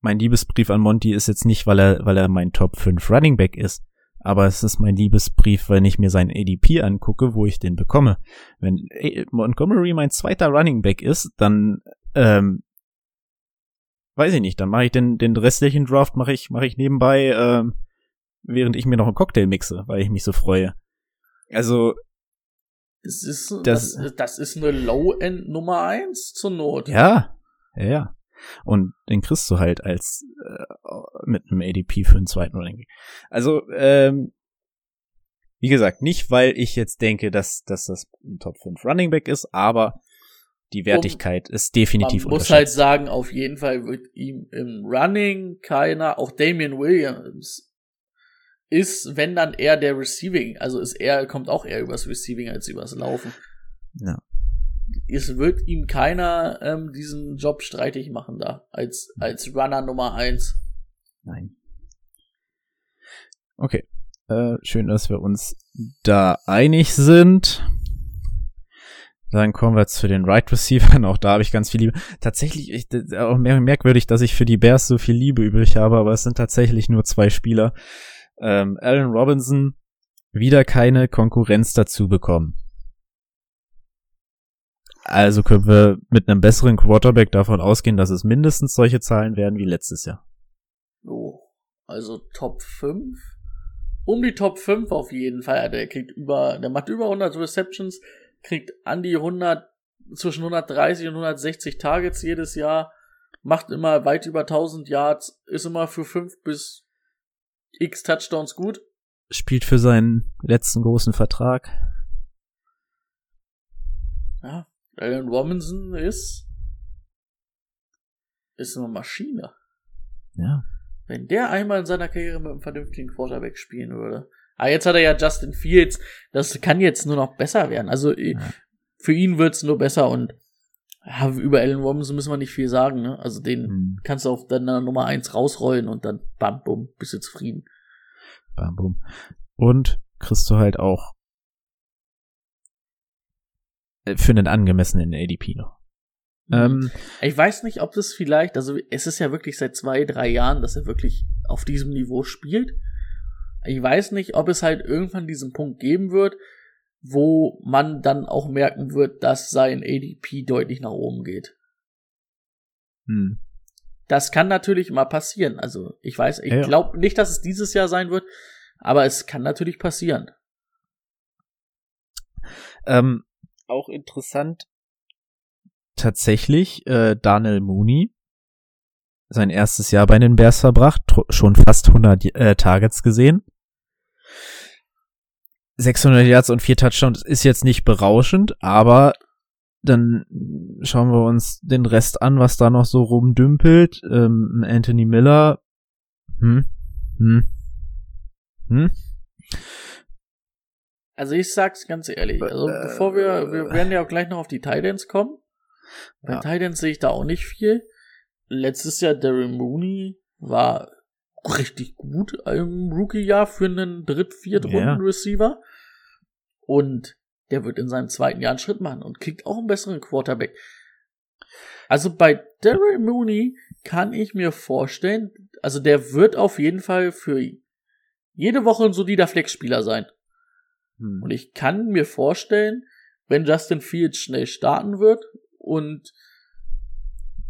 [SPEAKER 5] mein Liebesbrief an Monty ist jetzt nicht, weil er, weil er mein Top 5 Running Back ist, aber es ist mein Liebesbrief, wenn ich mir seinen ADP angucke, wo ich den bekomme. Wenn äh, Montgomery mein zweiter Running Back ist, dann ähm, weiß ich nicht, dann mache ich den, den restlichen Draft mache ich mache ich nebenbei, ähm, während ich mir noch einen Cocktail mixe, weil ich mich so freue. Also
[SPEAKER 6] das ist, das, das, das ist eine Low-End Nummer eins zur Not.
[SPEAKER 5] Ja, ja, ja. Und den kriegst du halt als äh, mit einem ADP für einen zweiten Running Also, ähm, wie gesagt, nicht, weil ich jetzt denke, dass, dass das ein Top 5 Running Back ist, aber die Wertigkeit um, ist definitiv
[SPEAKER 6] Man muss halt sagen, auf jeden Fall wird ihm im Running keiner, auch Damian Williams ist, wenn dann eher der Receiving, also ist er, kommt auch eher übers Receiving als übers Laufen.
[SPEAKER 5] Ja
[SPEAKER 6] es wird ihm keiner ähm, diesen Job streitig machen da, als, als Runner Nummer eins.
[SPEAKER 5] Nein. Okay. Äh, schön, dass wir uns da einig sind. Dann kommen wir zu den Right Receivers. Auch da habe ich ganz viel Liebe. Tatsächlich ich, auch merkwürdig, dass ich für die Bears so viel Liebe übrig habe, aber es sind tatsächlich nur zwei Spieler. Ähm, Allen Robinson wieder keine Konkurrenz dazu bekommen. Also können wir mit einem besseren Quarterback davon ausgehen, dass es mindestens solche Zahlen werden wie letztes Jahr.
[SPEAKER 6] Oh, also Top 5? Um die Top 5 auf jeden Fall. Der kriegt über, der macht über 100 Receptions, kriegt an die 100, zwischen 130 und 160 Targets jedes Jahr, macht immer weit über 1000 Yards, ist immer für 5 bis x Touchdowns gut.
[SPEAKER 5] Spielt für seinen letzten großen Vertrag.
[SPEAKER 6] Ja, Allen Robinson ist ist eine Maschine.
[SPEAKER 5] Ja.
[SPEAKER 6] Wenn der einmal in seiner Karriere mit einem vernünftigen Quarterback spielen würde. Aber jetzt hat er ja Justin Fields. Das kann jetzt nur noch besser werden. Also ja. für ihn wird's nur besser und ja, über Allen Robinson müssen wir nicht viel sagen. Ne? Also den hm. kannst du auf deiner Nummer eins rausrollen und dann bam, bum, bist du zufrieden.
[SPEAKER 5] Bam, bum. Und kriegst du halt auch äh, für einen angemessenen ADP noch.
[SPEAKER 6] Mhm. Ähm, ich weiß nicht, ob das vielleicht, also es ist ja wirklich seit zwei, drei Jahren, dass er wirklich auf diesem Niveau spielt. Ich weiß nicht, ob es halt irgendwann diesen Punkt geben wird, wo man dann auch merken wird, dass sein ADP deutlich nach oben geht.
[SPEAKER 5] Hm.
[SPEAKER 6] Das kann natürlich mal passieren. Also ich weiß, ich ja, glaube nicht, dass es dieses Jahr sein wird, aber es kann natürlich passieren.
[SPEAKER 5] Ähm, auch interessant tatsächlich äh, Daniel Mooney sein erstes Jahr bei den Bears verbracht, schon fast 100 äh, Targets gesehen. 600 Yards und vier Touchdowns ist jetzt nicht berauschend, aber dann schauen wir uns den Rest an, was da noch so rumdümpelt. Ähm, Anthony Miller, hm, hm, hm.
[SPEAKER 6] Also ich sag's ganz ehrlich, also äh, bevor wir, wir werden ja auch gleich noch auf die Titans kommen. Bei ja. Titans sehe ich da auch nicht viel. Letztes Jahr Darren Mooney war richtig gut im Rookie-Jahr für einen Dritt-, Viert-Runden-Receiver. Und der wird in seinem zweiten Jahr einen Schritt machen und kriegt auch einen besseren Quarterback. Also bei Darren Mooney kann ich mir vorstellen, also der wird auf jeden Fall für jede Woche ein solider Flex-Spieler sein. Hm. Und ich kann mir vorstellen, wenn Justin Fields schnell starten wird und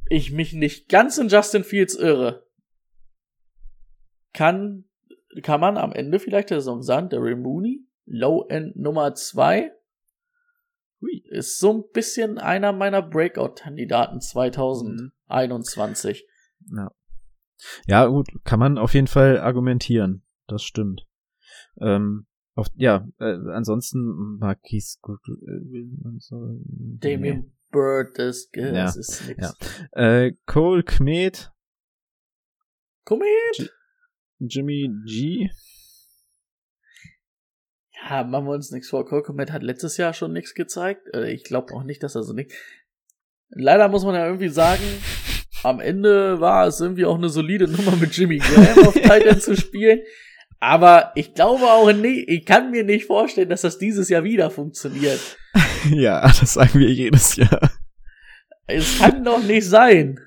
[SPEAKER 6] ich mich nicht ganz in Justin Fields irre, kann, kann man am Ende vielleicht der Saison sagen, der Mooney, Low End Nummer 2, ist so ein bisschen einer meiner Breakout-Kandidaten 2021.
[SPEAKER 5] Ja. ja, gut, kann man auf jeden Fall argumentieren. Das stimmt. Ähm, auf, ja, äh, ansonsten Marquis äh,
[SPEAKER 6] so, Damien nee. Bird, das, das
[SPEAKER 5] ja,
[SPEAKER 6] ist
[SPEAKER 5] nix. Ja. Äh, Cole Kmet.
[SPEAKER 6] Komet!
[SPEAKER 5] Jimmy G.
[SPEAKER 6] Ja, machen wir uns nichts vor. Cole Komet hat letztes Jahr schon nichts gezeigt. Äh, ich glaube auch nicht, dass er so nichts. Leider muss man ja irgendwie sagen, am Ende war es irgendwie auch eine solide Nummer mit Jimmy Graham auf Titan zu spielen. Aber ich glaube auch nicht, ich kann mir nicht vorstellen, dass das dieses Jahr wieder funktioniert.
[SPEAKER 5] ja, das sagen wir jedes Jahr.
[SPEAKER 6] Es kann doch nicht sein.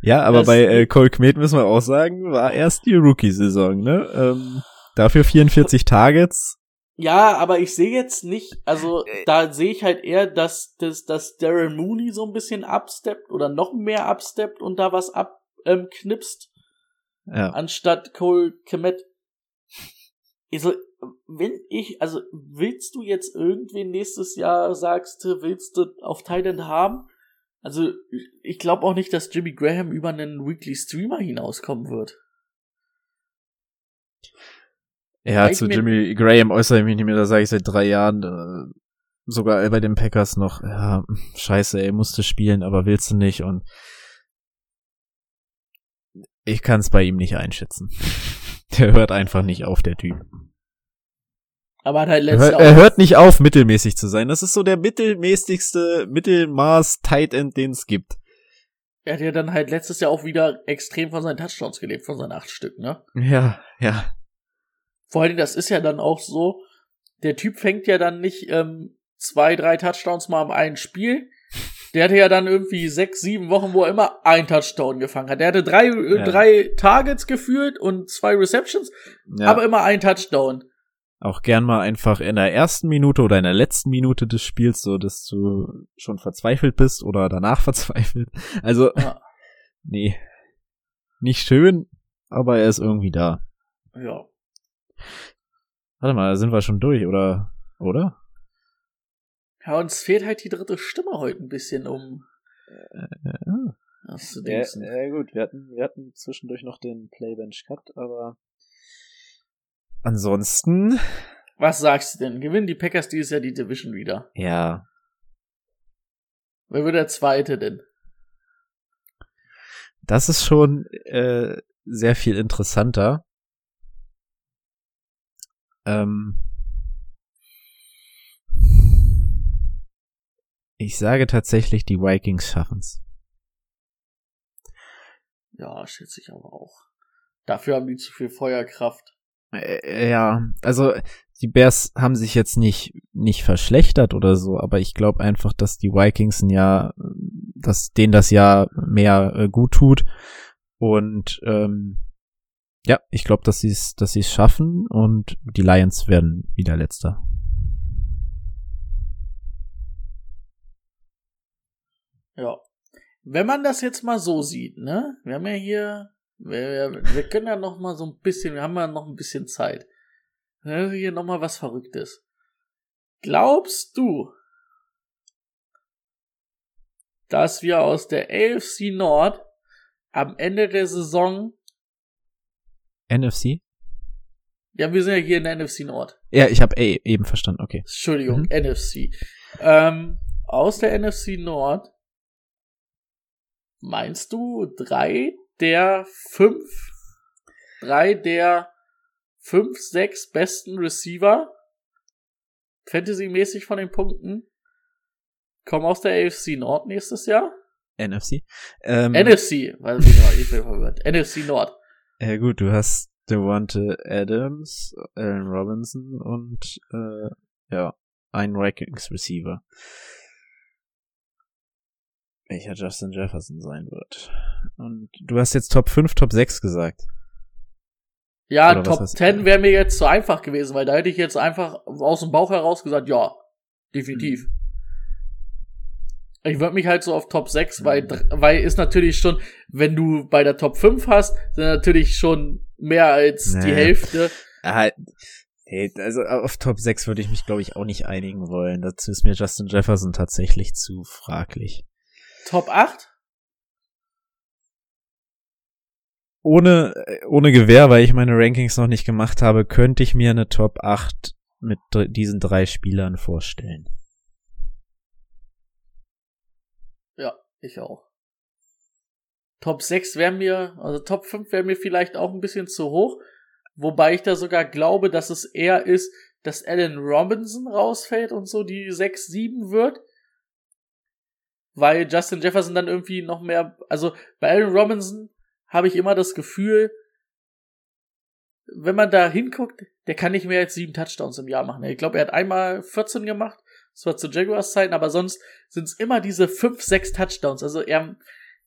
[SPEAKER 5] Ja, aber
[SPEAKER 6] Das-
[SPEAKER 5] bei äh, Cole Kmet müssen wir auch sagen, war erst die Rookie-Saison, ne? Ähm, dafür 44 Targets.
[SPEAKER 6] Ja, aber ich sehe jetzt nicht, also da sehe ich halt eher, dass, dass, dass Darren Mooney so ein bisschen absteppt oder noch mehr absteppt und da was abknipst, ähm, knipst,
[SPEAKER 5] Ja.
[SPEAKER 6] anstatt Cole Kemet. Also, wenn ich, also willst du jetzt irgendwen nächstes Jahr, sagst willst du auf Thailand haben? Also, ich glaube auch nicht, dass Jimmy Graham über einen Weekly Streamer hinauskommen wird.
[SPEAKER 5] Ja, zu Jimmy Graham äußere ich mich nicht mehr, da sage ich seit drei Jahren, äh, sogar bei den Packers noch, ja, scheiße, ey, musste spielen, aber willst du nicht und ich kann es bei ihm nicht einschätzen. Der hört einfach nicht auf, der Typ.
[SPEAKER 6] Aber hat halt
[SPEAKER 5] Er,
[SPEAKER 6] Jahr
[SPEAKER 5] er
[SPEAKER 6] auch-
[SPEAKER 5] hört nicht auf, mittelmäßig zu sein. Das ist so der mittelmäßigste Mittelmaß Tight End, den es gibt.
[SPEAKER 6] Er hat ja dann halt letztes Jahr auch wieder extrem von seinen Touchdowns gelebt, von seinen acht Stück, ne?
[SPEAKER 5] Ja, ja.
[SPEAKER 6] Vor Dingen, das ist ja dann auch so, der Typ fängt ja dann nicht ähm, zwei, drei Touchdowns mal im einen Spiel. Der hatte ja dann irgendwie sechs, sieben Wochen, wo er immer ein Touchdown gefangen hat. Der hatte drei, äh,
[SPEAKER 5] Ja.
[SPEAKER 6] drei Targets geführt und zwei Receptions,
[SPEAKER 5] ja.
[SPEAKER 6] aber immer ein Touchdown.
[SPEAKER 5] auch gern mal einfach in der ersten Minute oder in der letzten Minute des Spiels, so dass du schon verzweifelt bist oder danach verzweifelt. Also,
[SPEAKER 6] Ja.
[SPEAKER 5] nee. Nicht schön, aber er ist irgendwie da.
[SPEAKER 6] Ja.
[SPEAKER 5] Warte mal, da sind wir schon durch, oder? Oder?
[SPEAKER 6] Ja, uns fehlt halt die dritte Stimme heute ein bisschen, um
[SPEAKER 5] Ja,
[SPEAKER 6] das zu
[SPEAKER 5] ja,
[SPEAKER 6] denken.
[SPEAKER 5] ja gut, wir hatten, wir hatten zwischendurch noch den Playbench Cut, aber ansonsten,
[SPEAKER 6] Was sagst du denn? Gewinnen die Packers dieses Jahr die Division wieder?
[SPEAKER 5] ja,
[SPEAKER 6] Wer wird der Zweite denn?
[SPEAKER 5] das ist schon äh, sehr viel interessanter. Ähm, ich sage tatsächlich, die Vikings schaffen's.
[SPEAKER 6] Ja, schätze ich aber auch. Dafür haben die zu viel Feuerkraft.
[SPEAKER 5] Äh, ja, also die Bears haben sich jetzt nicht nicht verschlechtert oder so, aber ich glaube einfach, dass die Vikings ein Jahr, dass denen das Jahr mehr äh, gut tut und ähm, ja, ich glaube, dass sie es, dass es schaffen und die Lions werden wieder letzter.
[SPEAKER 6] Ja. Wenn man das jetzt mal so sieht, ne? Wir haben ja hier, wir, wir, können ja noch mal so ein bisschen, wir haben ja noch ein bisschen Zeit. Hier noch mal was Verrücktes. Glaubst du, dass wir aus der AFC Nord am Ende der Saison,
[SPEAKER 5] NFC?
[SPEAKER 6] ja, wir sind ja hier in der NFC Nord.
[SPEAKER 5] Ja, ich habe eh eben verstanden. Okay.
[SPEAKER 6] Entschuldigung,
[SPEAKER 5] Mhm.
[SPEAKER 6] NFC. Ähm, aus der NFC Nord meinst du drei der fünf, drei der fünf, sechs besten Receiver Fantasy-mäßig von den Punkten kommen aus der AFC Nord nächstes Jahr?
[SPEAKER 5] NFC. Ähm,
[SPEAKER 6] NFC, weil ich bin verwirrt. NFC Nord.
[SPEAKER 5] Ja gut, du hast Devonte Adams, Allen Robinson und äh, ja, einen Vikings Receiver. Welcher Justin Jefferson sein wird. Und du hast jetzt Top 5, Top 6 gesagt.
[SPEAKER 6] Ja,
[SPEAKER 5] Oder
[SPEAKER 6] Top
[SPEAKER 5] hast-
[SPEAKER 6] 10 wäre mir jetzt zu einfach gewesen, weil da hätte ich jetzt einfach aus dem Bauch heraus gesagt, ja, definitiv. Ich würde mich halt so auf Top 6, weil,
[SPEAKER 5] Mhm.
[SPEAKER 6] dr- weil ist natürlich schon, wenn du bei der Top 5 hast, sind natürlich schon mehr als die
[SPEAKER 5] Nee.
[SPEAKER 6] Hälfte.
[SPEAKER 5] Ah, hey, also auf Top 6 würde ich mich, glaube ich, auch nicht einigen wollen. Dazu ist mir Justin Jefferson tatsächlich zu fraglich.
[SPEAKER 6] Top 8?
[SPEAKER 5] Ohne, äh, ohne Gewehr, weil ich meine Rankings noch nicht gemacht habe, könnte ich mir eine Top 8 mit diesen drei Spielern vorstellen.
[SPEAKER 6] Ja, ich auch. Top 6 wäre mir, also Top 5 wäre mir vielleicht auch ein bisschen zu hoch. Wobei ich da sogar glaube, dass es eher ist, dass Allen Robinson rausfällt und so die 6, 7 wird. Weil Justin Jefferson dann irgendwie noch mehr, also bei Allen Robinson habe ich immer das Gefühl, wenn man da hinguckt, der kann nicht mehr als sieben Touchdowns im Jahr machen. Ich glaube, er hat einmal 14 gemacht, das war zu Jaguars Zeiten, aber sonst sind es immer diese 5, 6 Touchdowns. Also er,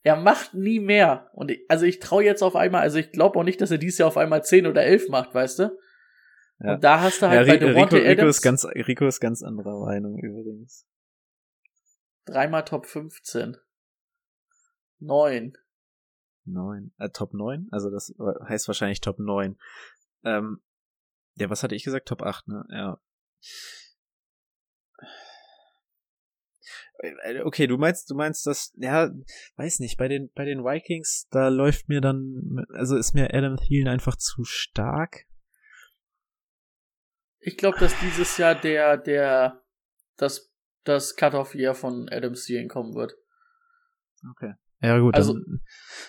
[SPEAKER 6] er macht nie mehr. Und ich, also ich traue jetzt auf einmal, also ich glaube auch nicht, dass er dieses Jahr auf einmal 10 oder 11 macht, weißt du?
[SPEAKER 5] Ja.
[SPEAKER 6] Und da hast du halt
[SPEAKER 5] ja,
[SPEAKER 6] bei
[SPEAKER 5] Rico,
[SPEAKER 6] Devontae
[SPEAKER 5] Rico,
[SPEAKER 6] Adams
[SPEAKER 5] ist ganz, Rico ist ganz anderer Meinung übrigens.
[SPEAKER 6] dreimal Top 15. 9.
[SPEAKER 5] Neun. Äh, Top 9? Also das heißt wahrscheinlich Top 9. Ähm, ja, was hatte ich gesagt? Top 8, ne? Ja. Äh, Okay, du meinst, du meinst, dass, ja, weiß nicht, bei den, bei den Vikings, da läuft mir dann, also ist mir Adam Thielen einfach zu stark.
[SPEAKER 6] Ich glaube, dass dieses Jahr der, der, das, das Cut-Off-Year von Adam Thielen kommen wird.
[SPEAKER 5] Okay. Ja, gut,
[SPEAKER 6] Also,
[SPEAKER 5] dann,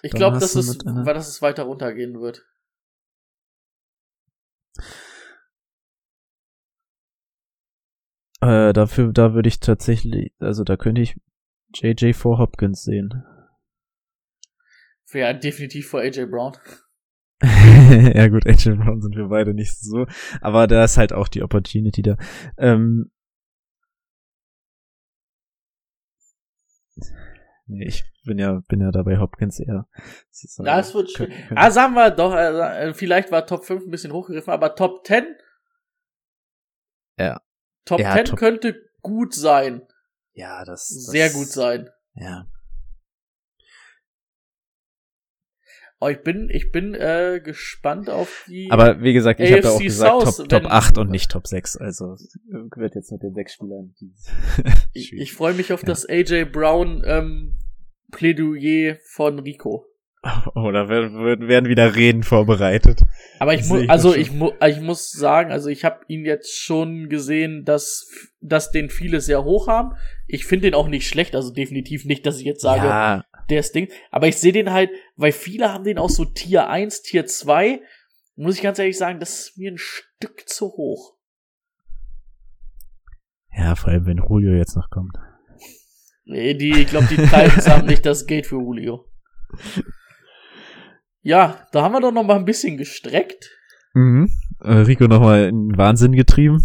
[SPEAKER 6] Ich glaube, dass es, weil dass es weiter runtergehen wird.
[SPEAKER 5] Äh, dafür, da würde ich tatsächlich, also da könnte ich JJ vor Hopkins sehen.
[SPEAKER 6] Wäre definitiv vor AJ Brown.
[SPEAKER 5] ja gut, AJ Brown sind wir beide nicht so, aber da ist halt auch die Opportunity da. Ähm, nee, ich bin ja, bin ja dabei Hopkins eher.
[SPEAKER 6] Das wird schön. Ah, sagen wir doch, äh, vielleicht war Top 5 ein bisschen hochgegriffen, aber Top 10?
[SPEAKER 5] Ja.
[SPEAKER 6] Top
[SPEAKER 5] Ja,
[SPEAKER 6] 10
[SPEAKER 5] Top-
[SPEAKER 6] könnte gut sein.
[SPEAKER 5] Ja, das, das
[SPEAKER 6] Sehr gut sein.
[SPEAKER 5] Ja.
[SPEAKER 6] Oh, ich bin, ich bin äh, gespannt auf die.
[SPEAKER 5] Aber wie gesagt, ich habe ja auch gesagt
[SPEAKER 6] South,
[SPEAKER 5] Top, Top
[SPEAKER 6] wenn-
[SPEAKER 5] 8 und nicht Top 6. Also wird jetzt mit den sechs Spielern.
[SPEAKER 6] ich ich freue mich auf das AJ Brown ähm, Plädoyer von Rico.
[SPEAKER 5] Oh, da werden, werden wieder Reden vorbereitet.
[SPEAKER 6] Aber ich muss, also ich, mu ich muss sagen, also ich habe ihn jetzt schon gesehen, dass, dass den viele sehr hoch haben. Ich finde den auch nicht schlecht, also definitiv nicht, dass ich jetzt sage,
[SPEAKER 5] ja,
[SPEAKER 6] der ist Ding. Aber ich sehe den halt, weil viele haben den auch so Tier 1, Tier 2. Muss ich ganz ehrlich sagen, das ist mir ein Stück zu hoch.
[SPEAKER 5] ja, vor allem wenn Julio jetzt noch kommt.
[SPEAKER 6] Nee, die, ich glaube, die Titans haben nicht das Geld für Julio. Ja, da haben wir doch noch mal ein bisschen gestreckt.
[SPEAKER 5] Mhm. Äh, Rico nochmal in Wahnsinn getrieben.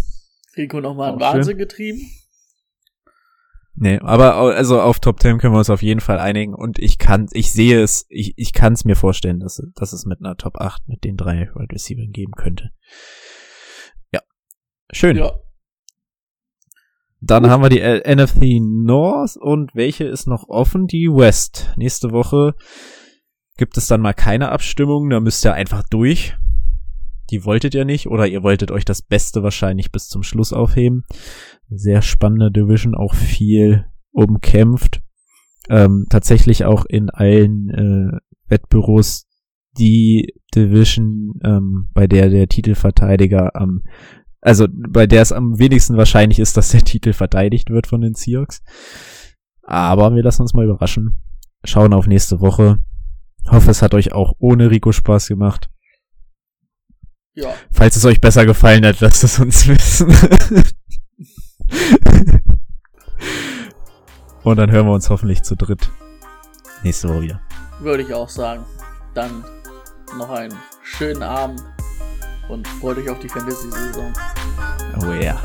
[SPEAKER 6] Rico noch mal einen
[SPEAKER 5] Auch schön.
[SPEAKER 6] Wahnsinn getrieben.
[SPEAKER 5] Nee, aber also auf Top 10 können wir uns auf jeden Fall einigen und ich kann, ich sehe es, ich, ich kann es mir vorstellen, dass, dass es mit einer Top 8 mit den drei Wide Receivers geben könnte. Ja. Schön.
[SPEAKER 6] Ja.
[SPEAKER 5] Dann haben wir die L- NFC North und welche ist noch offen? Die West. Nächste Woche gibt es dann mal keine Abstimmung, da müsst ihr einfach durch. Die wolltet ihr nicht oder ihr wolltet euch das Beste wahrscheinlich bis zum Schluss aufheben. Sehr spannende Division, auch viel umkämpft. Ähm, tatsächlich auch in allen äh, Wettbüros die Division, ähm, bei der der Titelverteidiger am also bei der es am wenigsten wahrscheinlich ist, dass der Titel verteidigt wird von den Seahawks. Aber wir lassen uns mal überraschen. Schauen auf nächste Woche. Hoffe, es hat euch auch ohne Rico Spaß gemacht.
[SPEAKER 6] Ja.
[SPEAKER 5] Falls es euch besser gefallen hat, lasst es uns wissen. Und dann hören wir uns hoffentlich zu dritt nächste Woche wieder.
[SPEAKER 6] Würde ich auch sagen. Dann noch einen schönen Abend und freut euch auf die Fantasy-Saison.
[SPEAKER 5] Oh yeah.